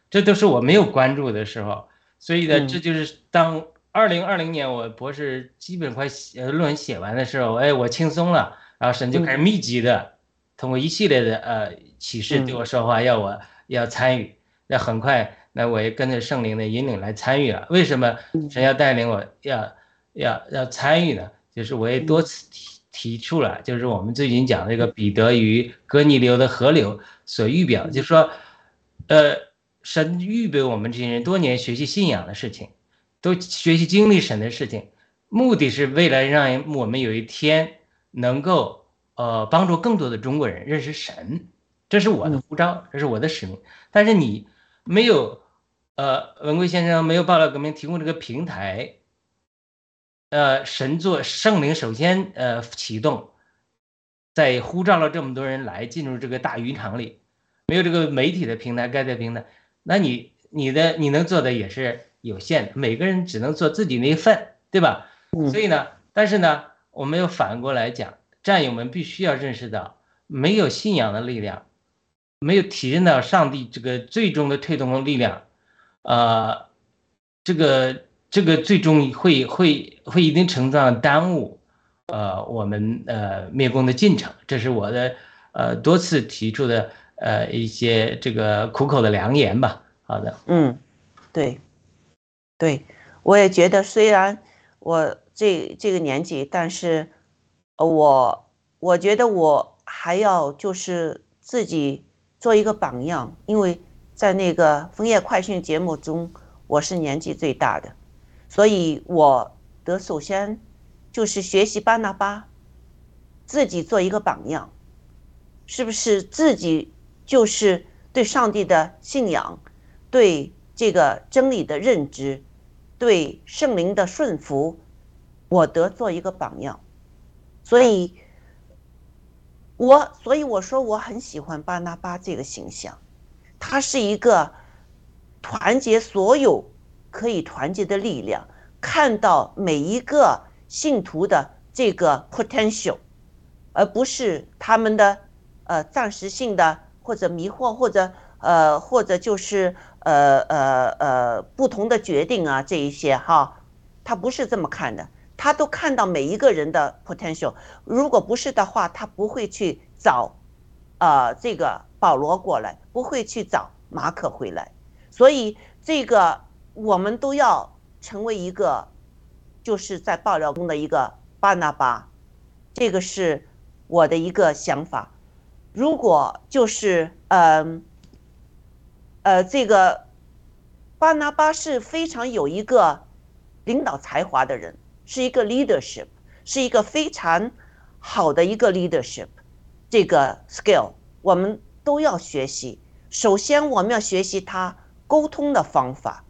这都是我没有关注的时候。所以呢，嗯这就是当二零二零年我博士基本快写呃论文写完的时候，哎，我轻松了，然后神就开始密集的通过一系列的呃启示对我说话，要我要参与。那很快，那我也跟着圣灵的引领来参与了。为什么神要带领我要要要参与呢？就是我也多次提提出了，就是我们最近讲这个彼得与哥尼流的河流所预表，就是说，呃，神预备我们这些人多年学习信仰的事情，都学习经历神的事情，目的是为了让我们有一天能够呃帮助更多的中国人认识神，这是我的呼召，这是我的使命。但是你没有，呃，文贵先生没有报道革命提供这个平台，呃，神作圣灵首先呃启动，在呼召了这么多人来进入这个大渔场里，没有这个媒体的平台、盖的平台，那你你的你能做的也是有限的，每个人只能做自己那一份，对吧？嗯所以呢，但是呢，我们又反过来讲，战友们必须要认识到，没有信仰的力量，没有体认到上帝这个最终的推动的力量，呃，这个这个最终会会会一定程度上耽误，呃，我们呃灭共的进程，这是我的呃多次提出的呃一些这个苦口的良言吧。好的，嗯，对，对，我也觉得，虽然我这这个年纪，但是，我我觉得我还要就是自己做一个榜样，因为在那个枫叶快讯节目中，我是年纪最大的，所以我得首先就是学习巴拿巴，自己做一个榜样，是不是自己就是对上帝的信仰？对这个真理的认知，对圣灵的顺服，我得做一个榜样。所以，我所以我说我很喜欢巴拿巴这个形象，他是一个团结所有可以团结的力量，看到每一个信徒的这个 potential，而不是他们的呃暂时性的或者迷惑或者呃或者就是呃呃呃不同的决定啊这一些哈，他不是这么看的，他都看到每一个人的 potential。如果不是的话，他不会去找呃这个保罗过来，不会去找马可回来。所以这个我们都要成为一个，就是在爆料中的一个巴拿巴，这个是我的一个想法。如果就是嗯，呃，这个巴拿巴是非常有一个领导才华的人，是一个 leadership，是一个非常好的一个 leadership，这个 skill 我们都要学习。首先，我们要学习他沟通的方法，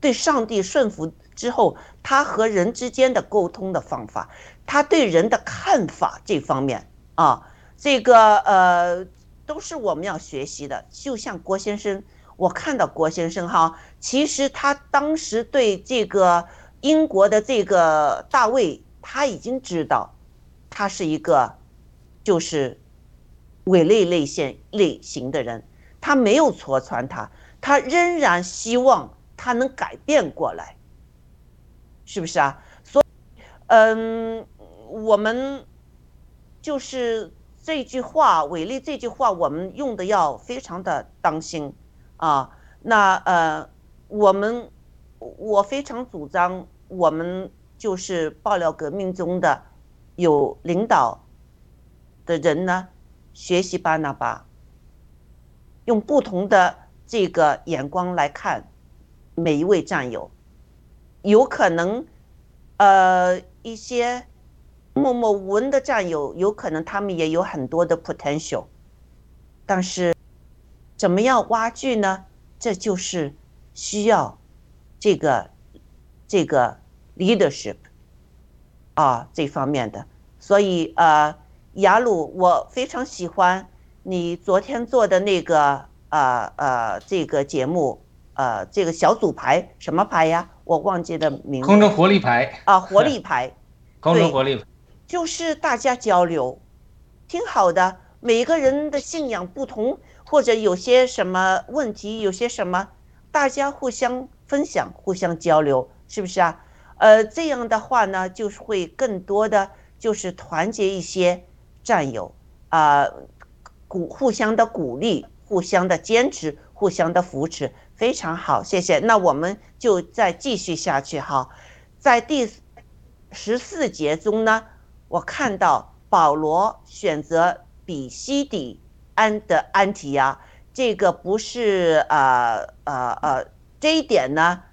对上帝顺服之后，他和人之间的沟通的方法，他对人的看法这方面啊。这个呃，都是我们要学习的。就像郭先生，我看到郭先生哈，其实他当时对这个英国的这个大卫，他已经知道，他是一个就是伪类类线类型的人，他没有戳穿他，他仍然希望他能改变过来，是不是啊？所，嗯，我们就是。这句话，伟力这句话，我们用的要非常的当心啊。那呃，我们我非常主张，我们就是爆料革命中的有领导的人呢，学习巴拿巴，用不同的这个眼光来看每一位战友，有可能呃一些。默默无闻的战友，有可能他们也有很多的 potential，但是怎么样挖掘呢？这就是需要这个这个 leadership 啊这方面的。所以呃，雅鲁，我非常喜欢你昨天做的那个呃呃这个节目呃这个小组牌什么牌呀？我忘记的名字。空中活力牌啊，活力牌。空中活力牌。就是大家交流，挺好的。每个人的信仰不同，或者有些什么问题，有些什么，大家互相分享、互相交流，是不是啊？呃，这样的话呢，就是会更多的就是团结一些战友啊，鼓互相的鼓励，互相的坚持，互相的扶持，非常好，谢谢。那我们就再继续下去哈，在第十四节中呢。我看到保罗选择比西底安的安提亚，这个不是呃呃呃这一点呢，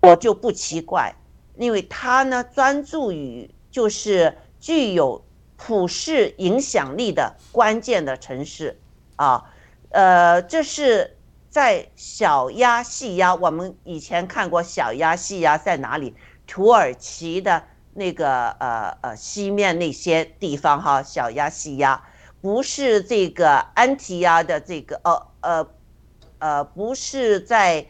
我就不奇怪，因为他呢专注于就是具有普世影响力的关键的城市啊，呃，这是在小鸭细鸭，我们以前看过小鸭细鸭在哪里？土耳其的。那个呃呃西面那些地方哈，小鸭细鸭，不是这个安提亚的这个呃呃呃，不是在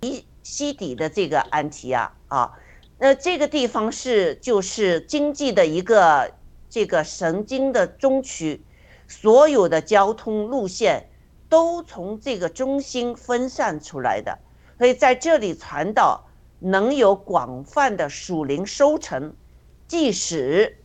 比西底的这个安提亚啊，那这个地方是就是经济的一个这个神经的中区，所有的交通路线都从这个中心分散出来的，所以在这里传道。能有广泛的属灵收成，即使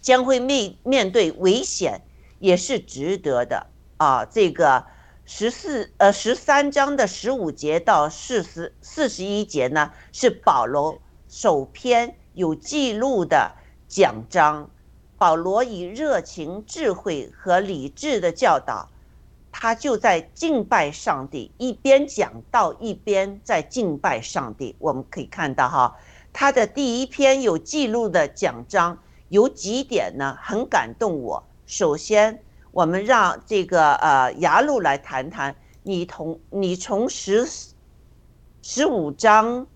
将会面面对危险，也是值得的啊！这个十四呃十三章的十五节到四十四十一节呢，是保罗首篇有记录的讲章。保罗以热情、智慧和理智的教导。他就在敬拜上帝，一边讲道一边在敬拜上帝。我们可以看到哈，他的第一篇有记录的讲章有几点呢，很感动我。首先，我们让这个呃雅鲁来谈谈，你同你从十十五章，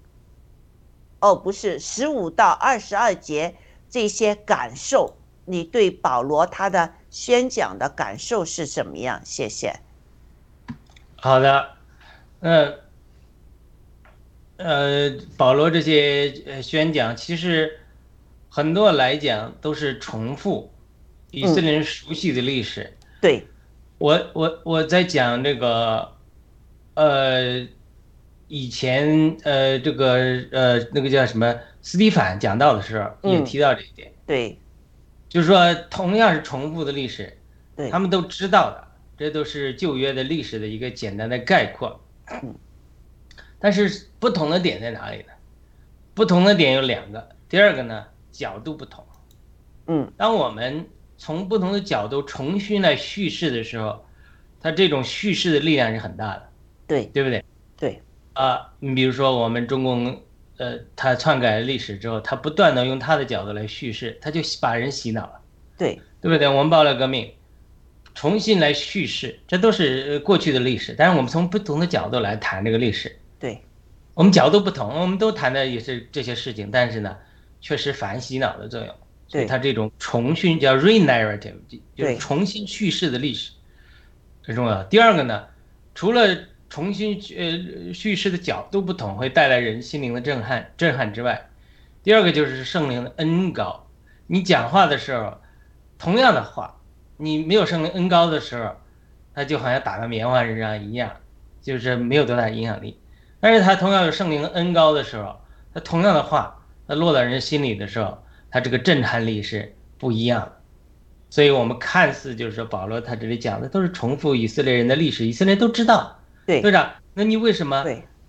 哦不是十五到二十二节这些感受，你对保罗他的。宣讲的感受是怎么样？谢谢。好的，呃，呃，保罗这些呃宣讲其实很多来讲都是重复以色列人熟悉的历史。对，我我我在讲这个，呃，以前呃这个呃那个叫什么斯蒂凡讲到的时候也提到这一点。对。就是说，同样是重复的历史，对，他们都知道的，这都是旧约的历史的一个简单的概括。但是不同的点在哪里呢？不同的点有两个。第二个呢，角度不同。嗯，当我们从不同的角度重新来叙事的时候，它这种叙事的力量是很大的，对对不对？对，啊，你比如说我们中共，呃，他篡改了历史之后，他不断的用他的角度来叙事，他就把人洗脑了，对，对不对？我们爆料革命，重新来叙事，这都是呃过去的历史，但是我们从不同的角度来谈这个历史，对，我们角度不同，我们都谈的也是这些事情，但是呢，确实反洗脑的作用，所以对它这种重新叫 re-narrative，就就是重新叙事的历史很重要。第二个呢，除了重新呃叙事的角度不同，会带来人心灵的震撼震撼之外，第二个就是圣灵的恩高。你讲话的时候，同样的话，你没有圣灵恩高的时候，它就好像打个棉花身上一样，就是没有多大影响力。但是它同样有圣灵恩高的时候，它同样的话，它落到人心里的时候，它这个震撼力是不一样的。所以我们看似就是说保罗他这里讲的都是重复以色列人的历史，以色列都知道，对队长，那你为什么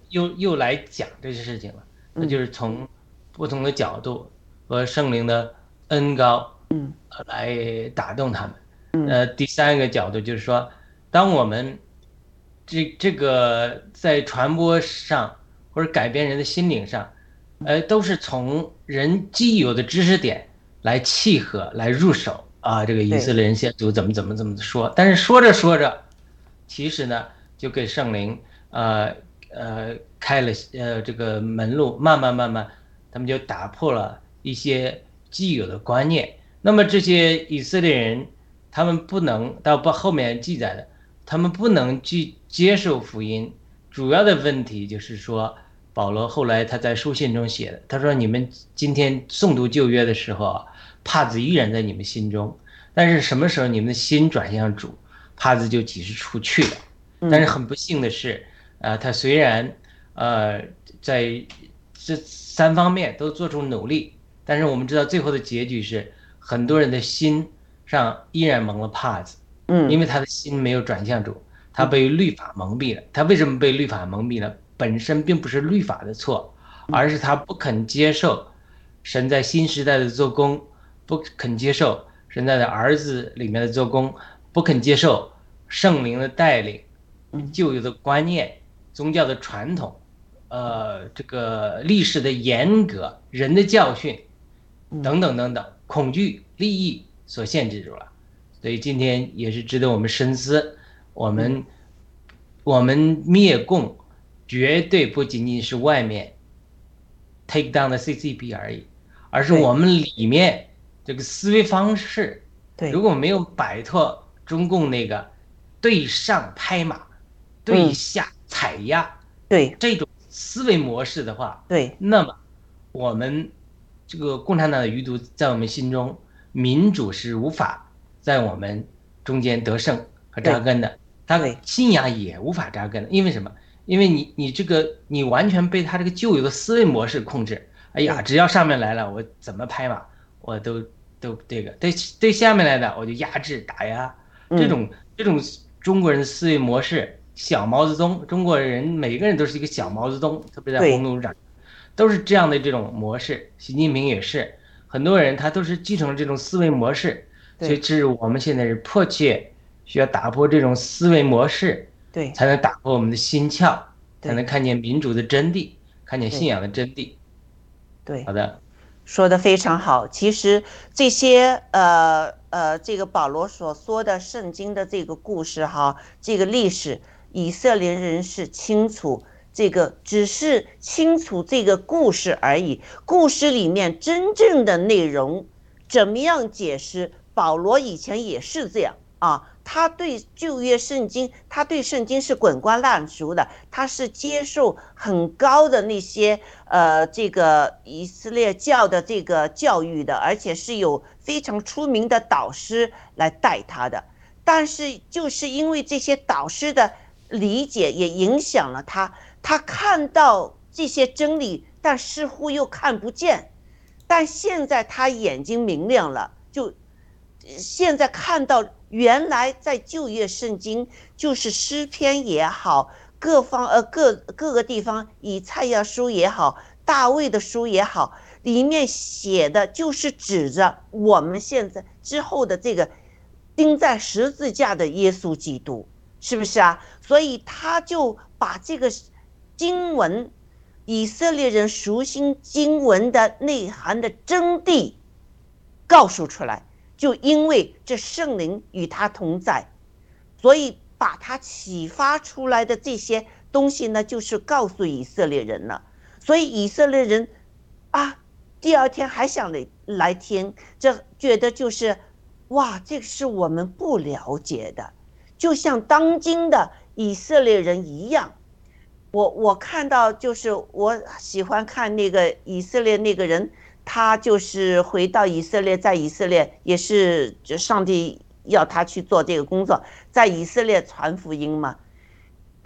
又又来讲这些事情了？那就是从不同的角度和圣灵的恩高，嗯，来打动他们。嗯呃，第三个角度就是说，当我们这这个在传播上或者改变人的心灵上，呃，都是从人既有的知识点来契合、来入手啊。这个以色列人先祖怎么怎么怎么说，但是说着说着，其实呢，就给圣灵呃呃开了呃这个门路，慢慢慢慢，他们就打破了一些既有的观念。那么这些以色列人，他们不能到不后面记载的，他们不能去接受福音。主要的问题就是说，保罗后来他在书信中写的，他说：“你们今天诵读旧约的时候啊，帕子依然在你们心中，但是什么时候你们的心转向主，帕子就几时出去了。但是很不幸的是，呃，他虽然呃在这三方面都做出努力，但是我们知道最后的结局是很多人的心上依然蒙了帕子，嗯，因为他的心没有转向主，他被律法蒙蔽了。他为什么被律法蒙蔽了？本身并不是律法的错，而是他不肯接受神在新时代的做工，不肯接受神在的儿子里面的做工，不肯接受圣灵的带领，旧有的观念、宗教的传统，呃，这个历史的严格、人的教训，等等等等，恐惧、利益所限制住了。所以今天也是值得我们深思。我们我们灭共，绝对不仅仅是外面 take down 的 CCP 而已，而是我们里面这个思维方式，对，如果没有摆脱中共那个对上拍马、对下踩压，对这种思维模式的话，对，那么我们这个共产党的余毒在我们心中，民主是无法在我们中间得胜和扎根的，他信仰也无法扎根的，因为什么？因为你你这个你完全被他这个旧有的思维模式控制。哎呀，只要上面来了，我怎么拍马，我都都这个对对下面来的我就压制打压。这种这种中国人的思维模式，小毛泽东，中国人每个人都是一个小毛泽东，特别在红土长，都是这样的这种模式。习近平也是，很多人他都是继承了这种思维模式，所以这是我们现在是迫切需要打破这种思维模式。对，才能打破我们的心窍，才能看见民主的真谛，看见信仰的真谛。对，好的，说的非常好。其实这些呃呃，这个保罗所说的圣经的这个故事哈，这个历史，以色列人是清楚这个，只是清楚这个故事而已。故事里面真正的内容怎么样解释？保罗以前也是这样啊。他对旧约圣经，他对圣经是滚瓜烂熟的，他是接受很高的那些呃这个以色列教的这个教育的，而且是有非常出名的导师来带他的。但是就是因为这些导师的理解也影响了他，他看到这些真理，但似乎又看不见。但现在他眼睛明亮了，就现在看到。原来在旧约圣经就是诗篇也好，各方呃各各个地方以赛亚书也好，大卫的书也好，里面写的就是指着我们现在之后的这个钉在十字架的耶稣基督，是不是啊？所以他就把这个经文，以色列人熟悉经文的内涵的真谛告诉出来。就因为这圣灵与他同在，所以把他启发出来的这些东西呢，就是告诉以色列人了。所以以色列人啊，第二天还想来来听，这觉得就是哇，这个是我们不了解的，就像当今的以色列人一样。我我看到就是我喜欢看那个以色列那个人。他就是回到以色列，在以色列也是就上帝要他去做这个工作，在以色列传福音嘛。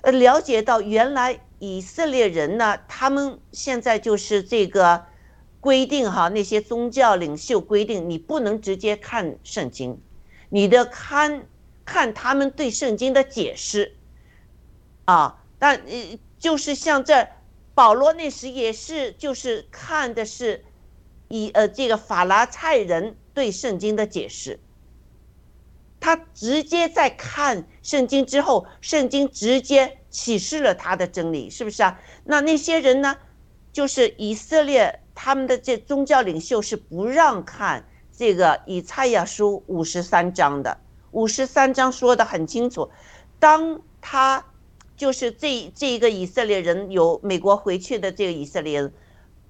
呃，了解到原来以色列人呢，他们现在就是这个规定哈，那些宗教领袖规定，你不能直接看圣经，你的看看他们对圣经的解释啊。但呃，就是像这保罗那时也是，就是看的是。以呃，这个法拉蔡人对圣经的解释，他直接在看圣经之后，圣经直接启示了他的真理，是不是啊？那那些人呢，就是以色列他们的这宗教领袖是不让看这个以赛亚书五十三章的，五十三章说的很清楚，当他就是这这一个以色列人有美国回去的这个以色列人。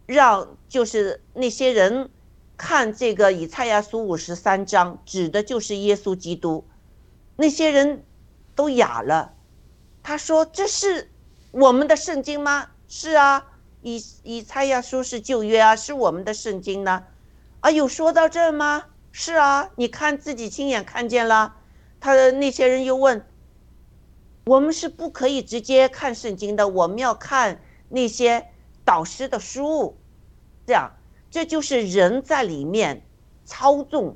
让就是那些人看这个以赛亚书五十三章，指的就是耶稣基督。那些人都哑了。他说：“这是我们的圣经吗？”是啊，以以赛亚书是旧约啊，是我们的圣经呢。啊，有说到这儿吗？是啊，你看自己亲眼看见了。他的那些人又问：“我们是不可以直接看圣经的，我们要看那些导师的书。”这样，这就是人在里面操纵，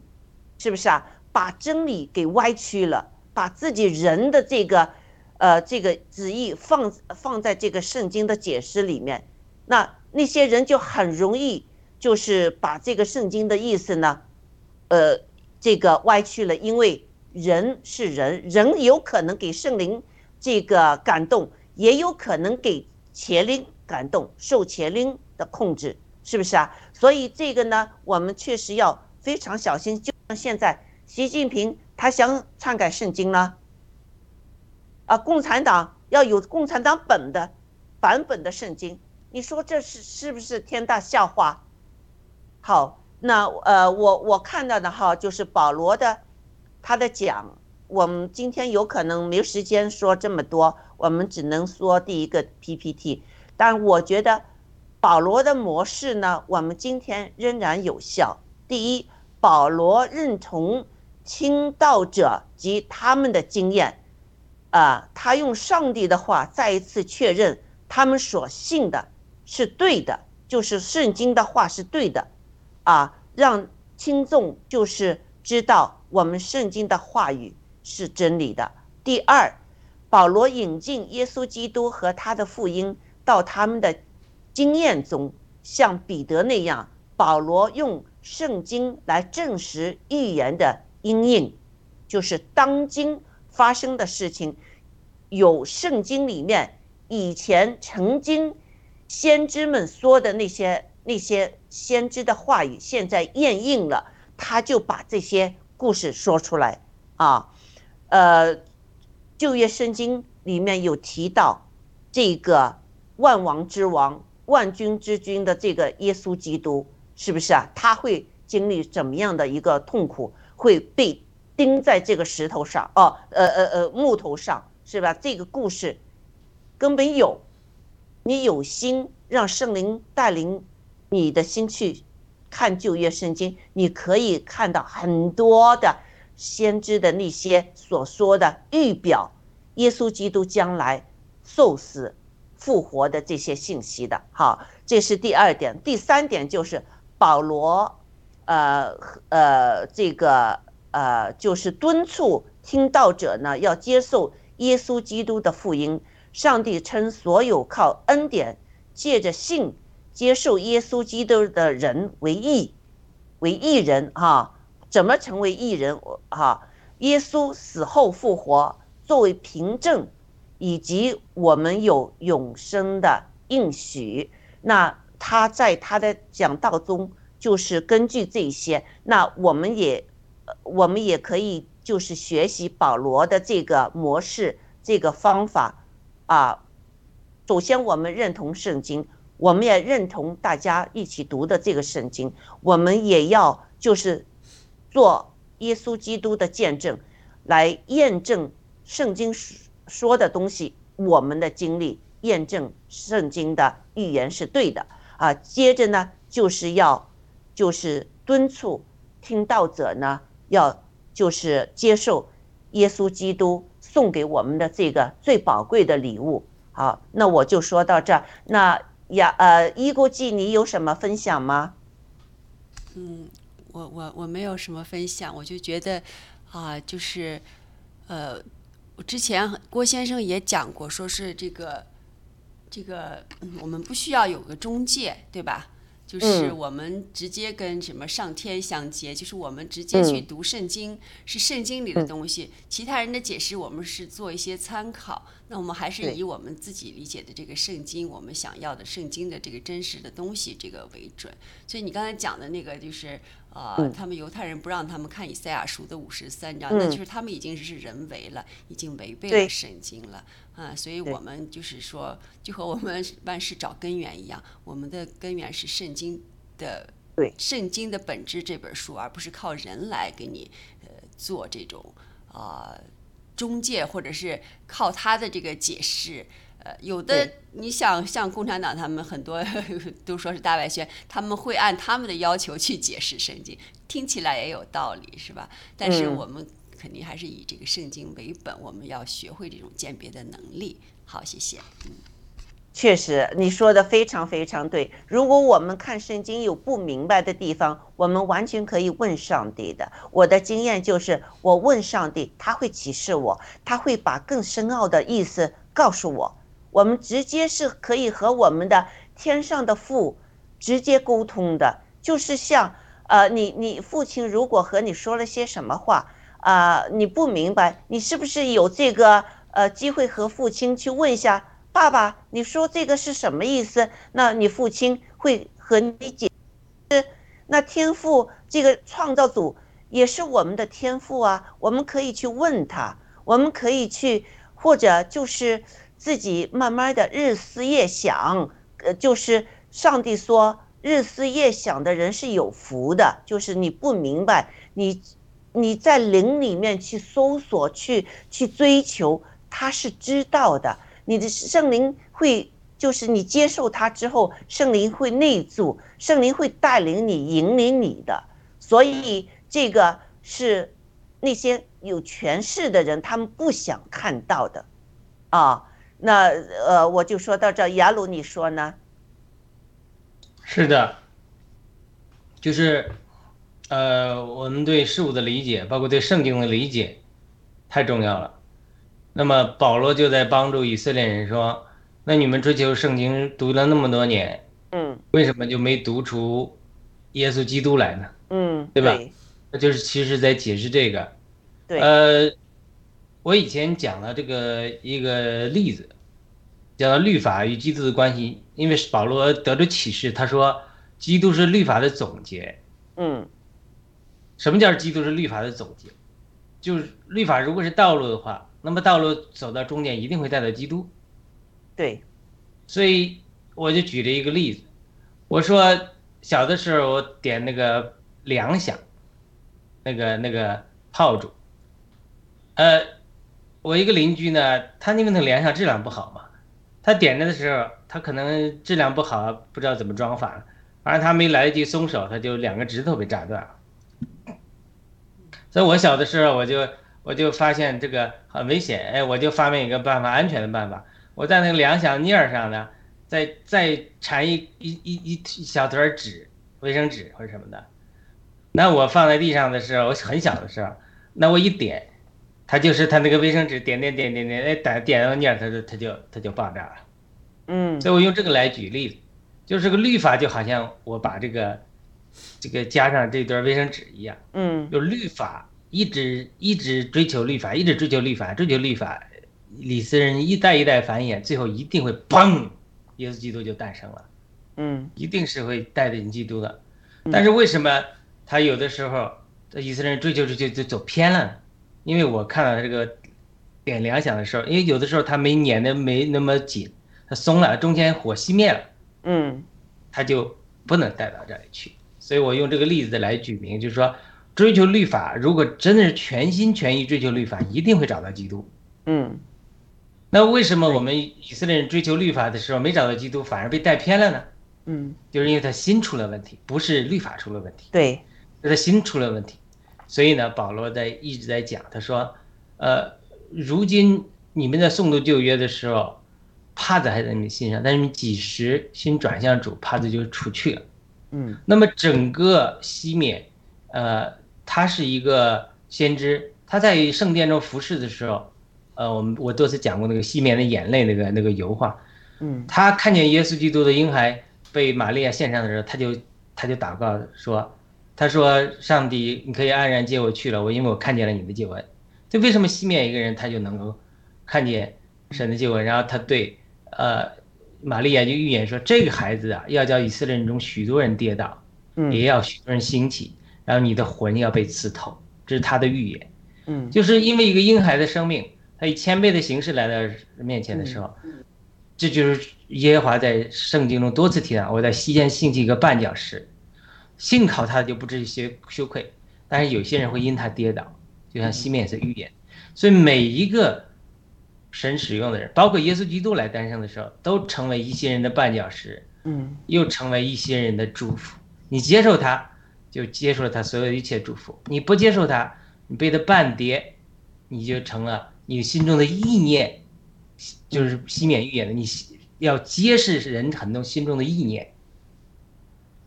是不是啊？把真理给歪曲了，把自己人的这个，呃，这个旨意放放在这个圣经的解释里面，那那些人就很容易就是把这个圣经的意思呢，呃，这个歪曲了。因为人是人，人有可能给圣灵这个感动，也有可能给邪灵感动，受邪灵的控制。是不是啊？所以这个呢，我们确实要非常小心。就像现在，习近平他想篡改圣经呢，啊，共产党要有共产党本的版本的圣经，你说这是是不是天大笑话？好，那呃，我我看到的哈，就是保罗的他的讲，我们今天有可能没时间说这么多，我们只能说第一个 PPT，但我觉得。保罗的模式呢？我们今天仍然有效。第一，保罗认同听道者及他们的经验，啊，他用上帝的话再一次确认他们所信的是对的，就是圣经的话是对的，啊，让听众就是知道我们圣经的话语是真理的。第二，保罗引进耶稣基督和他的福音到他们的。经验中，像彼得那样，保罗用圣经来证实预言的阴影，就是当今发生的事情，有圣经里面以前曾经先知们说的那些那些先知的话语，现在验应了，他就把这些故事说出来啊。呃，旧约圣经里面有提到这个万王之王。万军之君的这个耶稣基督是不是啊？他会经历怎么样的一个痛苦？会被钉在这个石头上哦，呃呃呃木头上是吧？这个故事根本有，你有心让圣灵带领你的心去看旧约圣经，你可以看到很多的先知的那些所说的预表耶稣基督将来受死。复活的这些信息的，好，这是第二点。第三点就是保罗，呃呃，这个呃，就是敦促听道者呢要接受耶稣基督的福音。上帝称所有靠恩典借着信接受耶稣基督的人为义，为义人哈。怎么成为义人？哈，耶稣死后复活作为凭证，以及我们有永生的应许。那他在他的讲道中就是根据这些。那我们也，我们也可以就是学习保罗的这个模式，这个方法。啊，首先我们认同圣经，我们也认同大家一起读的这个圣经，我们也要就是做耶稣基督的见证，来验证圣经说的东西，我们的经历验证圣经的预言是对的啊。接着呢，就是要就是敦促听道者呢，要就是接受耶稣基督。送给我们的这个最宝贵的礼物，好，那我就说到这儿。那呀，呃，一国际，你有什么分享吗？嗯，我我我没有什么分享，我就觉得，啊，就是，呃，我之前郭先生也讲过，说是这个，这个，我们不需要有个中介，对吧？就是我们直接跟什么上天相接，就是我们直接去读圣经，是圣经里的东西，其他人的解释我们是做一些参考。那我们还是以我们自己理解的这个圣经，我们想要的圣经的这个真实的东西这个为准。所以你刚才讲的那个就是，呃，他们犹太人不让他们看以赛亚书的五十三章，那就是他们已经是人为了，已经违背了圣经了。啊，所以我们就是说，就和我们万事找根源一样，我们的根源是圣经的，对，圣经的本质这本书，而不是靠人来给你呃做这种啊中介，或者是靠他的这个解释。呃，有的你想像共产党他们很多 都说是大外宣，他们会按他们的要求去解释圣经，听起来也有道理，是吧？但是我们。肯定还是以这个圣经为本，我们要学会这种鉴别的能力。好，谢谢。嗯，确实，你说的非常非常对。如果我们看圣经有不明白的地方，我们完全可以问上帝的。我的经验就是，我问上帝，他会启示我，他会把更深奥的意思告诉我。我们直接是可以和我们的天上的父直接沟通的，就是像呃，你你父亲如果和你说了些什么话。啊，你不明白，你是不是有这个呃机会和父亲去问一下爸爸？你说这个是什么意思？那你父亲会和你解释。那天赋这个创造主也是我们的天赋啊，我们可以去问他，我们可以去或者就是自己慢慢的日思夜想，呃，就是上帝说日思夜想的人是有福的，就是你不明白你。你在灵里面去搜索、去去追求，他是知道的。你的圣灵会，就是你接受他之后，圣灵会内住，圣灵会带领你、引领你的。所以这个是那些有权势的人他们不想看到的，啊，那呃，我就说到这，雅鲁你说呢？是的，就是。呃，我们对事物的理解，包括对圣经的理解，太重要了。那么保罗就在帮助以色列人说：“那你们追求圣经读了那么多年，嗯，为什么就没读出耶稣基督来呢？嗯，对吧？那就是其实在解释这个。对，呃，我以前讲了这个一个例子，讲到律法与基督的关系，因为保罗得着启示，他说基督是律法的总结。嗯。什么叫基督是律法的总结？就是律法如果是道路的话，那么道路走到终点一定会带到基督。对，所以我就举了一个例子，我说小的时候我点那个粮饷，那个那个炮竹，呃，我一个邻居呢，他因为那个粮饷质量不好嘛，他点着的时候他可能质量不好，不知道怎么装法，反正他没来得及松手，他就两个指头被炸断了。所以我小的时候，我就我就发现这个很危险，哎，我就发明一个办法，安全的办法。我在那个粮响叶上呢，再再缠一一一一小团纸，卫生纸或者什么的。那我放在地上的时候，我很小的时候，那我一点，它就是它那个卫生纸点点点点点，哎，点点到那儿，他就它就它就爆炸了。嗯所以我用这个来举例子，就是个律法就好像我把这个这个加上这段卫生纸一样，嗯就律法一直一直追求律法，一直追求律法，追求律法，以色列人一代一代繁衍，最后一定会砰，耶稣基督就诞生了。嗯一定是会带领基督的。但是为什么他有的时候这以色列人追求追求就走偏了呢？因为我看到这个点粮饷的时候，因为有的时候他没粘的没那么紧，他松了，中间火熄灭了，嗯他就不能带到这里去。所以我用这个例子来举明，就是说追求律法，如果真的是全心全意追求律法，一定会找到基督。嗯那为什么我们以色列人追求律法的时候没找到基督，反而被带偏了呢？嗯，就是因为他心出了问题，不是律法出了问题，对，是他心出了问题。所以呢，保罗在一直在讲，他说，呃，如今你们在诵读旧约的时候，帕子还在你们心上，但是你几时心转向主，帕子就除去了。嗯那么整个西缅，呃，他是一个先知，他在圣殿中服侍的时候，呃，我们我多次讲过那个西缅的眼泪那个那个油画，嗯。他看见耶稣基督的婴孩被玛利亚献上的时候，他就他就祷告说，他说上帝，你可以安然接我去了，我因为我看见了你的救恩。就为什么西面一个人他就能够看见神的救恩，然后他对呃玛利亚就预言说，这个孩子啊要叫以色列人中许多人跌倒，嗯。也要许多人兴起，然后你的魂要被刺透，这是他的预言。嗯就是因为一个婴孩的生命，他以谦卑的形式来到面前的时候，这就是耶和华在圣经中多次提到，我在西间兴起一个绊脚石，信靠他就不至于羞羞愧，但是有些人会因他跌倒，就像西面是预言，所以每一个神使用的人，包括耶稣基督来诞生的时候，都成为一些人的绊脚石，嗯又成为一些人的祝福。你接受他，就接受了他所有的一切祝福；你不接受他，你被他绊跌，你就成了你心中的意念，就是西缅预言的，你要揭示人很多心中的意念。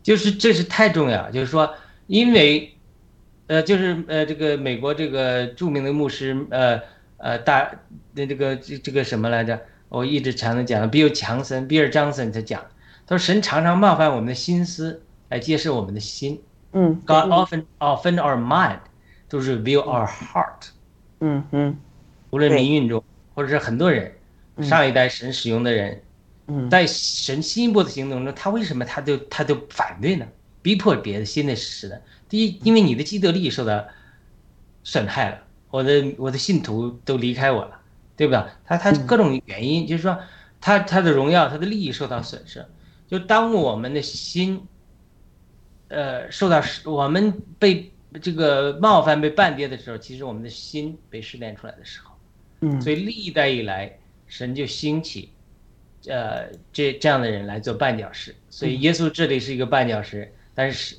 就是这是太重要，就是说，因为，呃，就是呃，这个美国这个著名的牧师，呃呃大那这个这这个什么来着？我一直常常讲，比尔强森、比尔张森他讲，他说神常常冒犯我们的心思来揭示我们的心。嗯 God often often our mind 都是 reveal our heart。嗯嗯无论对民运中，或者是很多人，嗯上一代神使用的人，嗯在神新一波的行动中，他为什么他就他就反对呢？逼迫别的新的使的。第一，因为你的既得利益受到损害了，我的我的信徒都离开我了，对吧？他他嗯各种原因，就是说他他的荣耀、他的利益受到损失。就当我们的心，呃，受到我们被这个冒犯、被绊跌的时候，其实我们的心被试炼出来的时候。嗯所以历代以来，神就兴起，呃，这这样的人来做绊脚石。所以耶稣这里是一个绊脚石，但是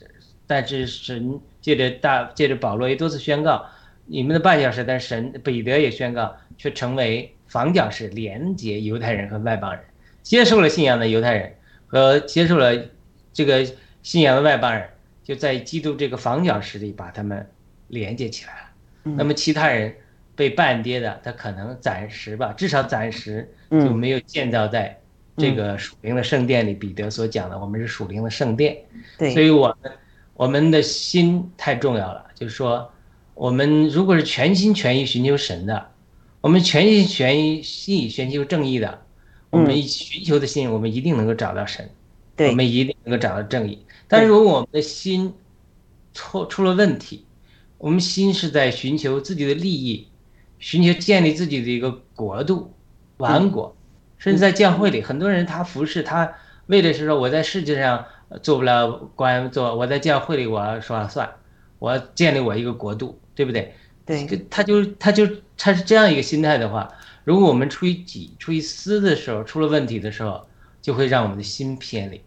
但是神借着大借着保罗也多次宣告，你们的绊脚石，但是神彼得也宣告，却成为防脚石，连接犹太人和外邦人，接受了信仰的犹太人和接受了这个信仰的外邦人，就在基督这个房角石里把他们连接起来了。嗯那么其他人被绊跌的，他可能暂时吧，至少暂时嗯就没有建造在这个属灵的圣殿里。彼得所讲的，我们是属灵的圣殿，对，所以我们我们的心太重要了。就是说，我们如果是全心全意寻求神的，我们全心全意意寻求正义的，我们寻求的心，我们一定能够找到神，对我们一定能够找到正义。但是如果我们的心错出了问题，我们心是在寻求自己的利益，寻求建立自己的一个国度、王国，甚至在教会里，很多人他服侍他，为的是说我在世界上呃做不了官，做我在教会里我要说了算，我要建立我一个国度，对不对？对这他就他就他是这样一个心态的话，如果我们出于己、出于私的时候出了问题的时候，就会让我们的心偏离。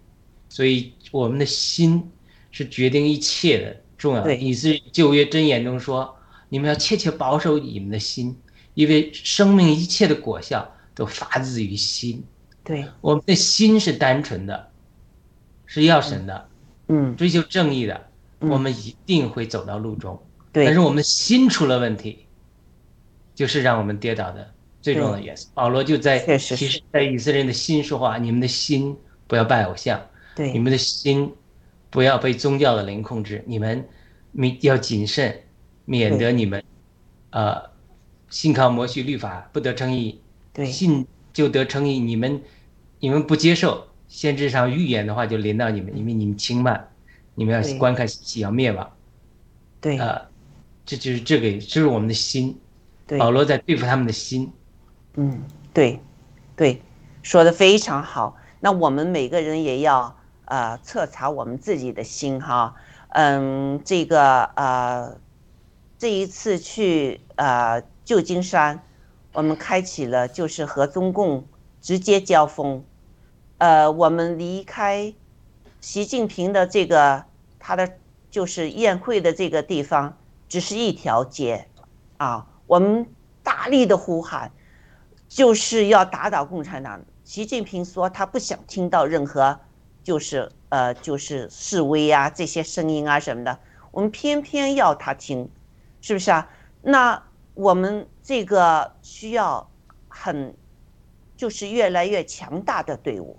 所以我们的心是决定一切的重要的。对。以是旧约箴言中说：“你们要切切保守你们的心，因为生命一切的果效都发自于心。对，我们的心是单纯的，是要神的，嗯。追求正义的，嗯。我们一定会走到路中。对，但是我们的心出了问题，就是让我们跌倒的最重要的元素。保罗就在其实，在以色列人的心说话：你们的心不要拜偶像，对你们的心不要被宗教的灵控制，你们你要谨慎，免得你们呃信靠摩西律法不得称义，对信就得称义。你们你们不接受先知上预言的话，就临到你们，因为你们轻慢，你们要观看喜要灭亡。对呃，这就是这个，就是我们的心。对，保罗在对付他们的心。嗯，对，对，说的非常好。那我们每个人也要呃彻查我们自己的心哈。嗯，这个呃，这一次去呃旧金山，我们开启了就是和中共直接交锋。呃，我们离开习近平的这个他的就是宴会的这个地方，只是一条街啊。我们大力的呼喊。就是要打倒共产党。习近平说他不想听到任何，就是呃就是示威啊这些声音啊什么的，我们偏偏要他听，是不是啊？那我们这个需要很，就是越来越强大的队伍，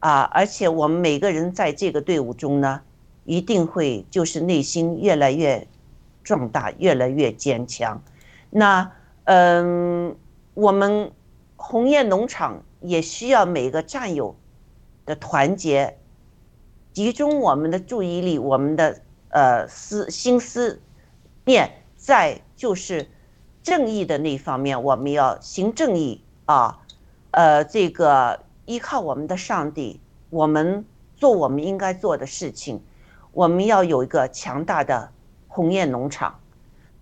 啊，而且我们每个人在这个队伍中呢，一定会就是内心越来越壮大，越来越坚强。那嗯。我们红叶农场也需要每个战友的团结，集中我们的注意力，我们的呃思心思念在就是正义的那方面，我们要行正义啊，呃，这个依靠我们的上帝，我们做我们应该做的事情，我们要有一个强大的红叶农场，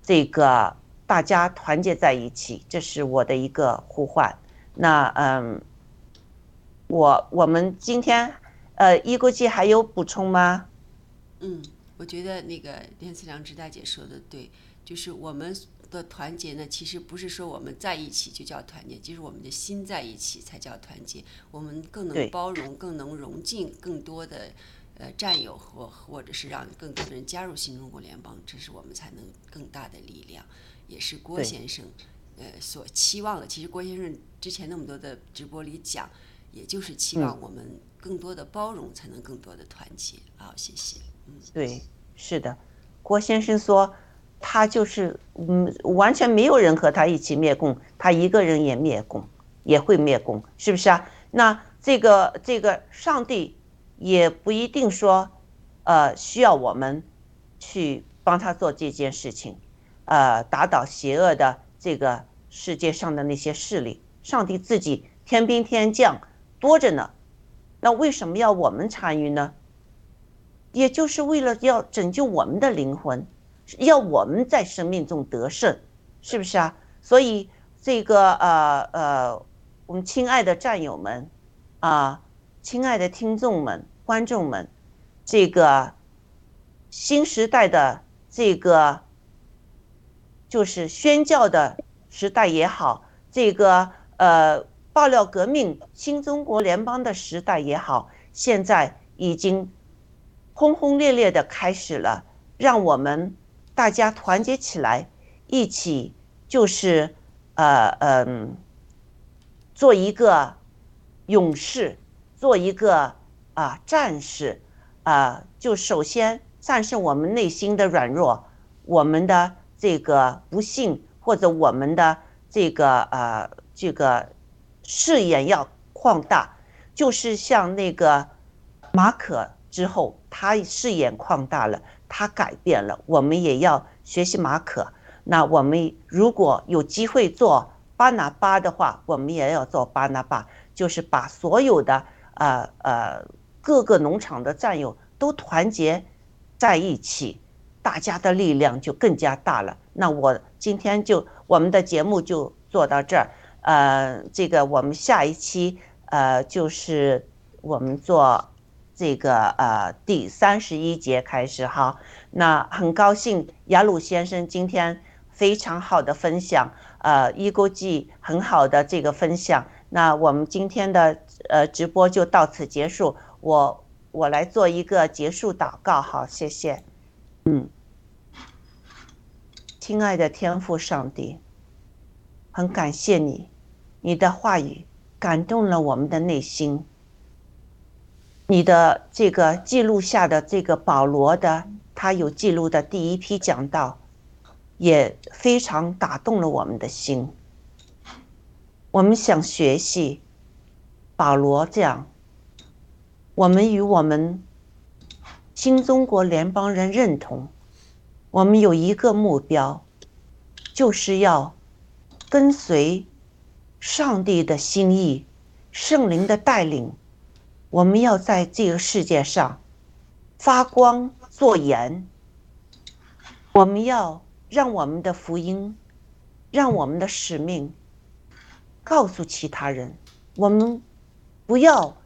这个。大家团结在一起，这是我的一个呼唤。那嗯，我我们今天呃，一估计还有补充吗？嗯，我觉得那个连思良直大姐说的对，就是我们的团结呢，其实不是说我们在一起就叫团结，就是我们的心在一起才叫团结。我们更能包容，更能融进更多的呃战友或或者是让更多的人加入新中国联邦，这是我们才能更大的力量。也是郭先生，呃，所期望的。其实郭先生之前那么多的直播里讲，也就是期望我们更多的包容，才能更多的团结。好，谢谢。嗯，对，是的，郭先生说，他就是嗯，完全没有人和他一起灭共，他一个人也灭共，也会灭共，是不是啊？那这个这个上帝也不一定说，呃，需要我们去帮他做这件事情。呃，打倒邪恶的这个世界上的那些势力，上帝自己天兵天将多着呢，那为什么要我们参与呢？也就是为了要拯救我们的灵魂，要我们在生命中得胜，是不是啊？所以这个呃呃，我们亲爱的战友们啊，亲爱的听众们、观众们，这个新时代的这个。就是宣教的时代也好，这个呃爆料革命新中国联邦的时代也好，现在已经轰轰烈烈的开始了。让我们大家团结起来，一起就是呃嗯，做一个勇士，做一个啊战士啊，就首先战胜我们内心的软弱，我们的。这个不幸或者我们的这个呃这个视野要扩大，就是像那个马可之后，他视野扩大了，他改变了，我们也要学习马可。那我们如果有机会做巴拿巴的话，我们也要做巴拿巴，就是把所有的呃呃各个农场的战友都团结在一起。大家的力量就更加大了。那我今天就我们的节目就做到这儿。呃，这个我们下一期呃就是我们做这个呃第三十一节开始哈。那很高兴雅鲁先生今天非常好的分享，呃，一国际很好的这个分享。那我们今天的呃直播就到此结束。我我来做一个结束祷告，好，谢谢。嗯，亲爱的天父上帝，很感谢你，你的话语感动了我们的内心。你的这个记录下的这个保罗的，他有记录的第一批讲道，也非常打动了我们的心。我们想学习保罗这样，我们与我们新中国联邦人认同，我们有一个目标，就是要跟随上帝的心意、圣灵的带领。我们要在这个世界上发光做盐。我们要让我们的福音，让我们的使命告诉其他人。我们不要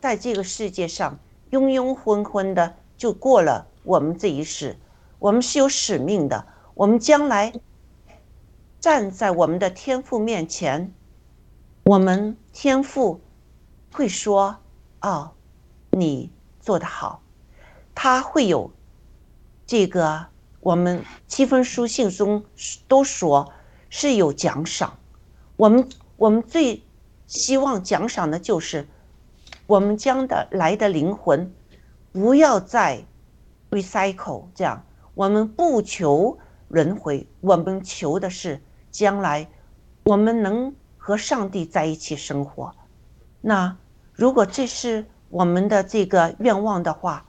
在这个世界上庸庸昏昏的就过了我们这一世。我们是有使命的。我们将来站在我们的天父面前，我们天父会说。哦，你做得好，他会有这个。我们七封书信中都说是有奖赏。我们我们最希望奖赏的就是我们将的来的灵魂不要再 recycle 这样。我们不求轮回，我们求的是将来我们能和上帝在一起生活。那。如果这是我们的这个愿望的话，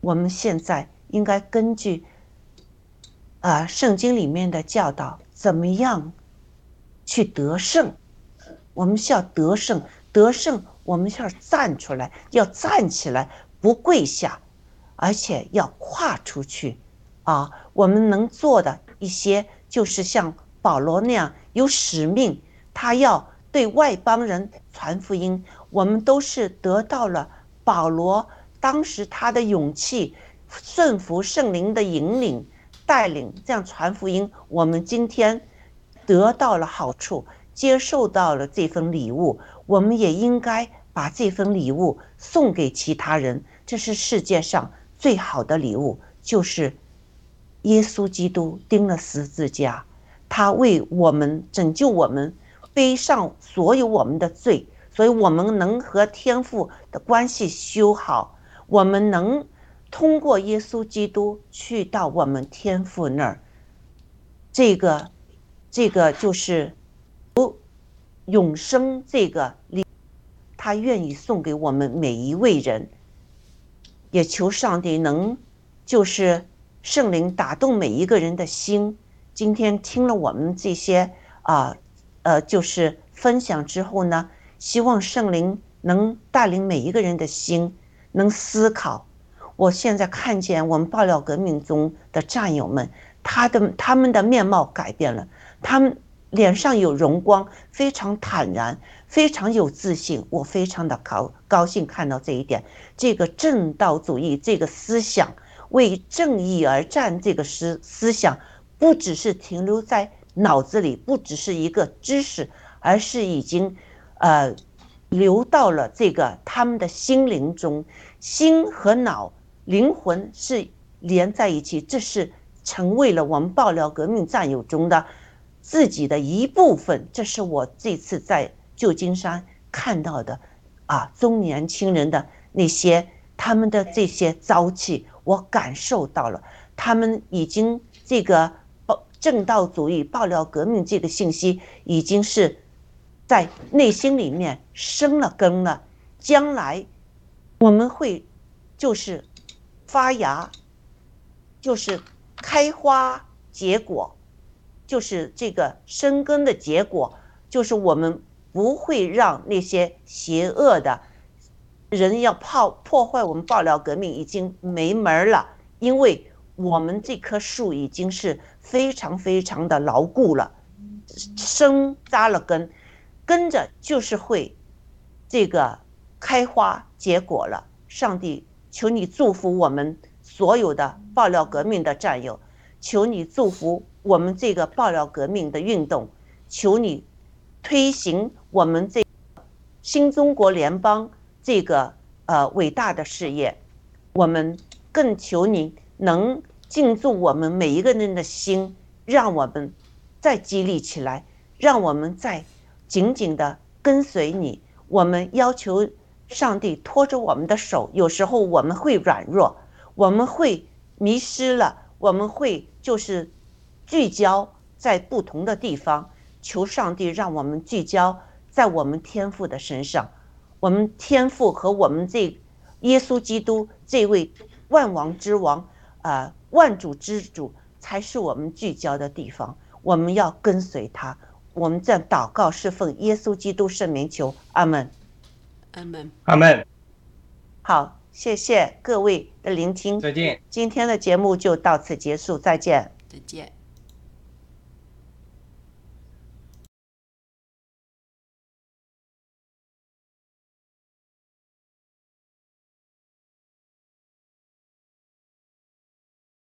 我们现在应该根据啊圣经里面的教导，怎么样去得胜？我们需要得胜，得胜，我们需要站出来，要站起来，不跪下，而且要跨出去。啊，我们能做的一些，就是像保罗那样有使命，他要对外邦人传福音。我们都是得到了保罗当时他的勇气，顺服圣灵的引领带领，这样传福音。我们今天得到了好处，接受到了这份礼物，我们也应该把这份礼物送给其他人。这是世界上最好的礼物，就是耶稣基督钉了十字架，他为我们拯救我们，背上所有我们的罪。所以，我们能和天父的关系修好，我们能通过耶稣基督去到我们天父那儿。这个，这个就是永生这个礼，他愿意送给我们每一位人。也求上帝能，就是圣灵打动每一个人的心。今天听了我们这些啊，呃就是分享之后呢。希望圣灵能带领每一个人的心，能思考。我现在看见我们爆料革命中的战友们，他的他们的面貌改变了，他们脸上有荣光，非常坦然，非常有自信。我非常的高高兴看到这一点。这个正道主义这个思想，为正义而战这个思思想，不只是停留在脑子里，不只是一个知识，而是已经。呃，流到了这个他们的心灵中，心和脑、灵魂是连在一起，这是成为了我们爆料革命战友中的自己的一部分。这是我这次在旧金山看到的，啊，中年轻人的那些他们的这些朝气，我感受到了，他们已经这个正道主义、爆料革命这个信息已经是。在内心里面生了根了，将来我们会就是发芽，就是开花结果，就是这个生根的结果，就是我们不会让那些邪恶的人要破破坏我们爆料革命已经没门儿了，因为我们这棵树已经是非常非常的牢固了，生扎了根。跟着就是会，这个开花结果了。上帝，求你祝福我们所有的爆料革命的战友，求你祝福我们这个爆料革命的运动，求你推行我们这新中国联邦这个呃伟大的事业。我们更求你能进驻我们每一个人的心，让我们再激励起来。让我们再紧紧的跟随你。我们要求上帝拖着我们的手，有时候我们会软弱，我们会迷失了，我们会就是聚焦在不同的地方。求上帝让我们聚焦在我们天父的身上，我们天父和我们这耶稣基督这位万王之王，呃，万主之主，才是我们聚焦的地方。我们要跟随他。我们在祷告是奉耶稣基督圣名求，阿门。阿门。阿门。好，谢谢各位的聆听。再见。今天的节目就到此结束，再见。再见。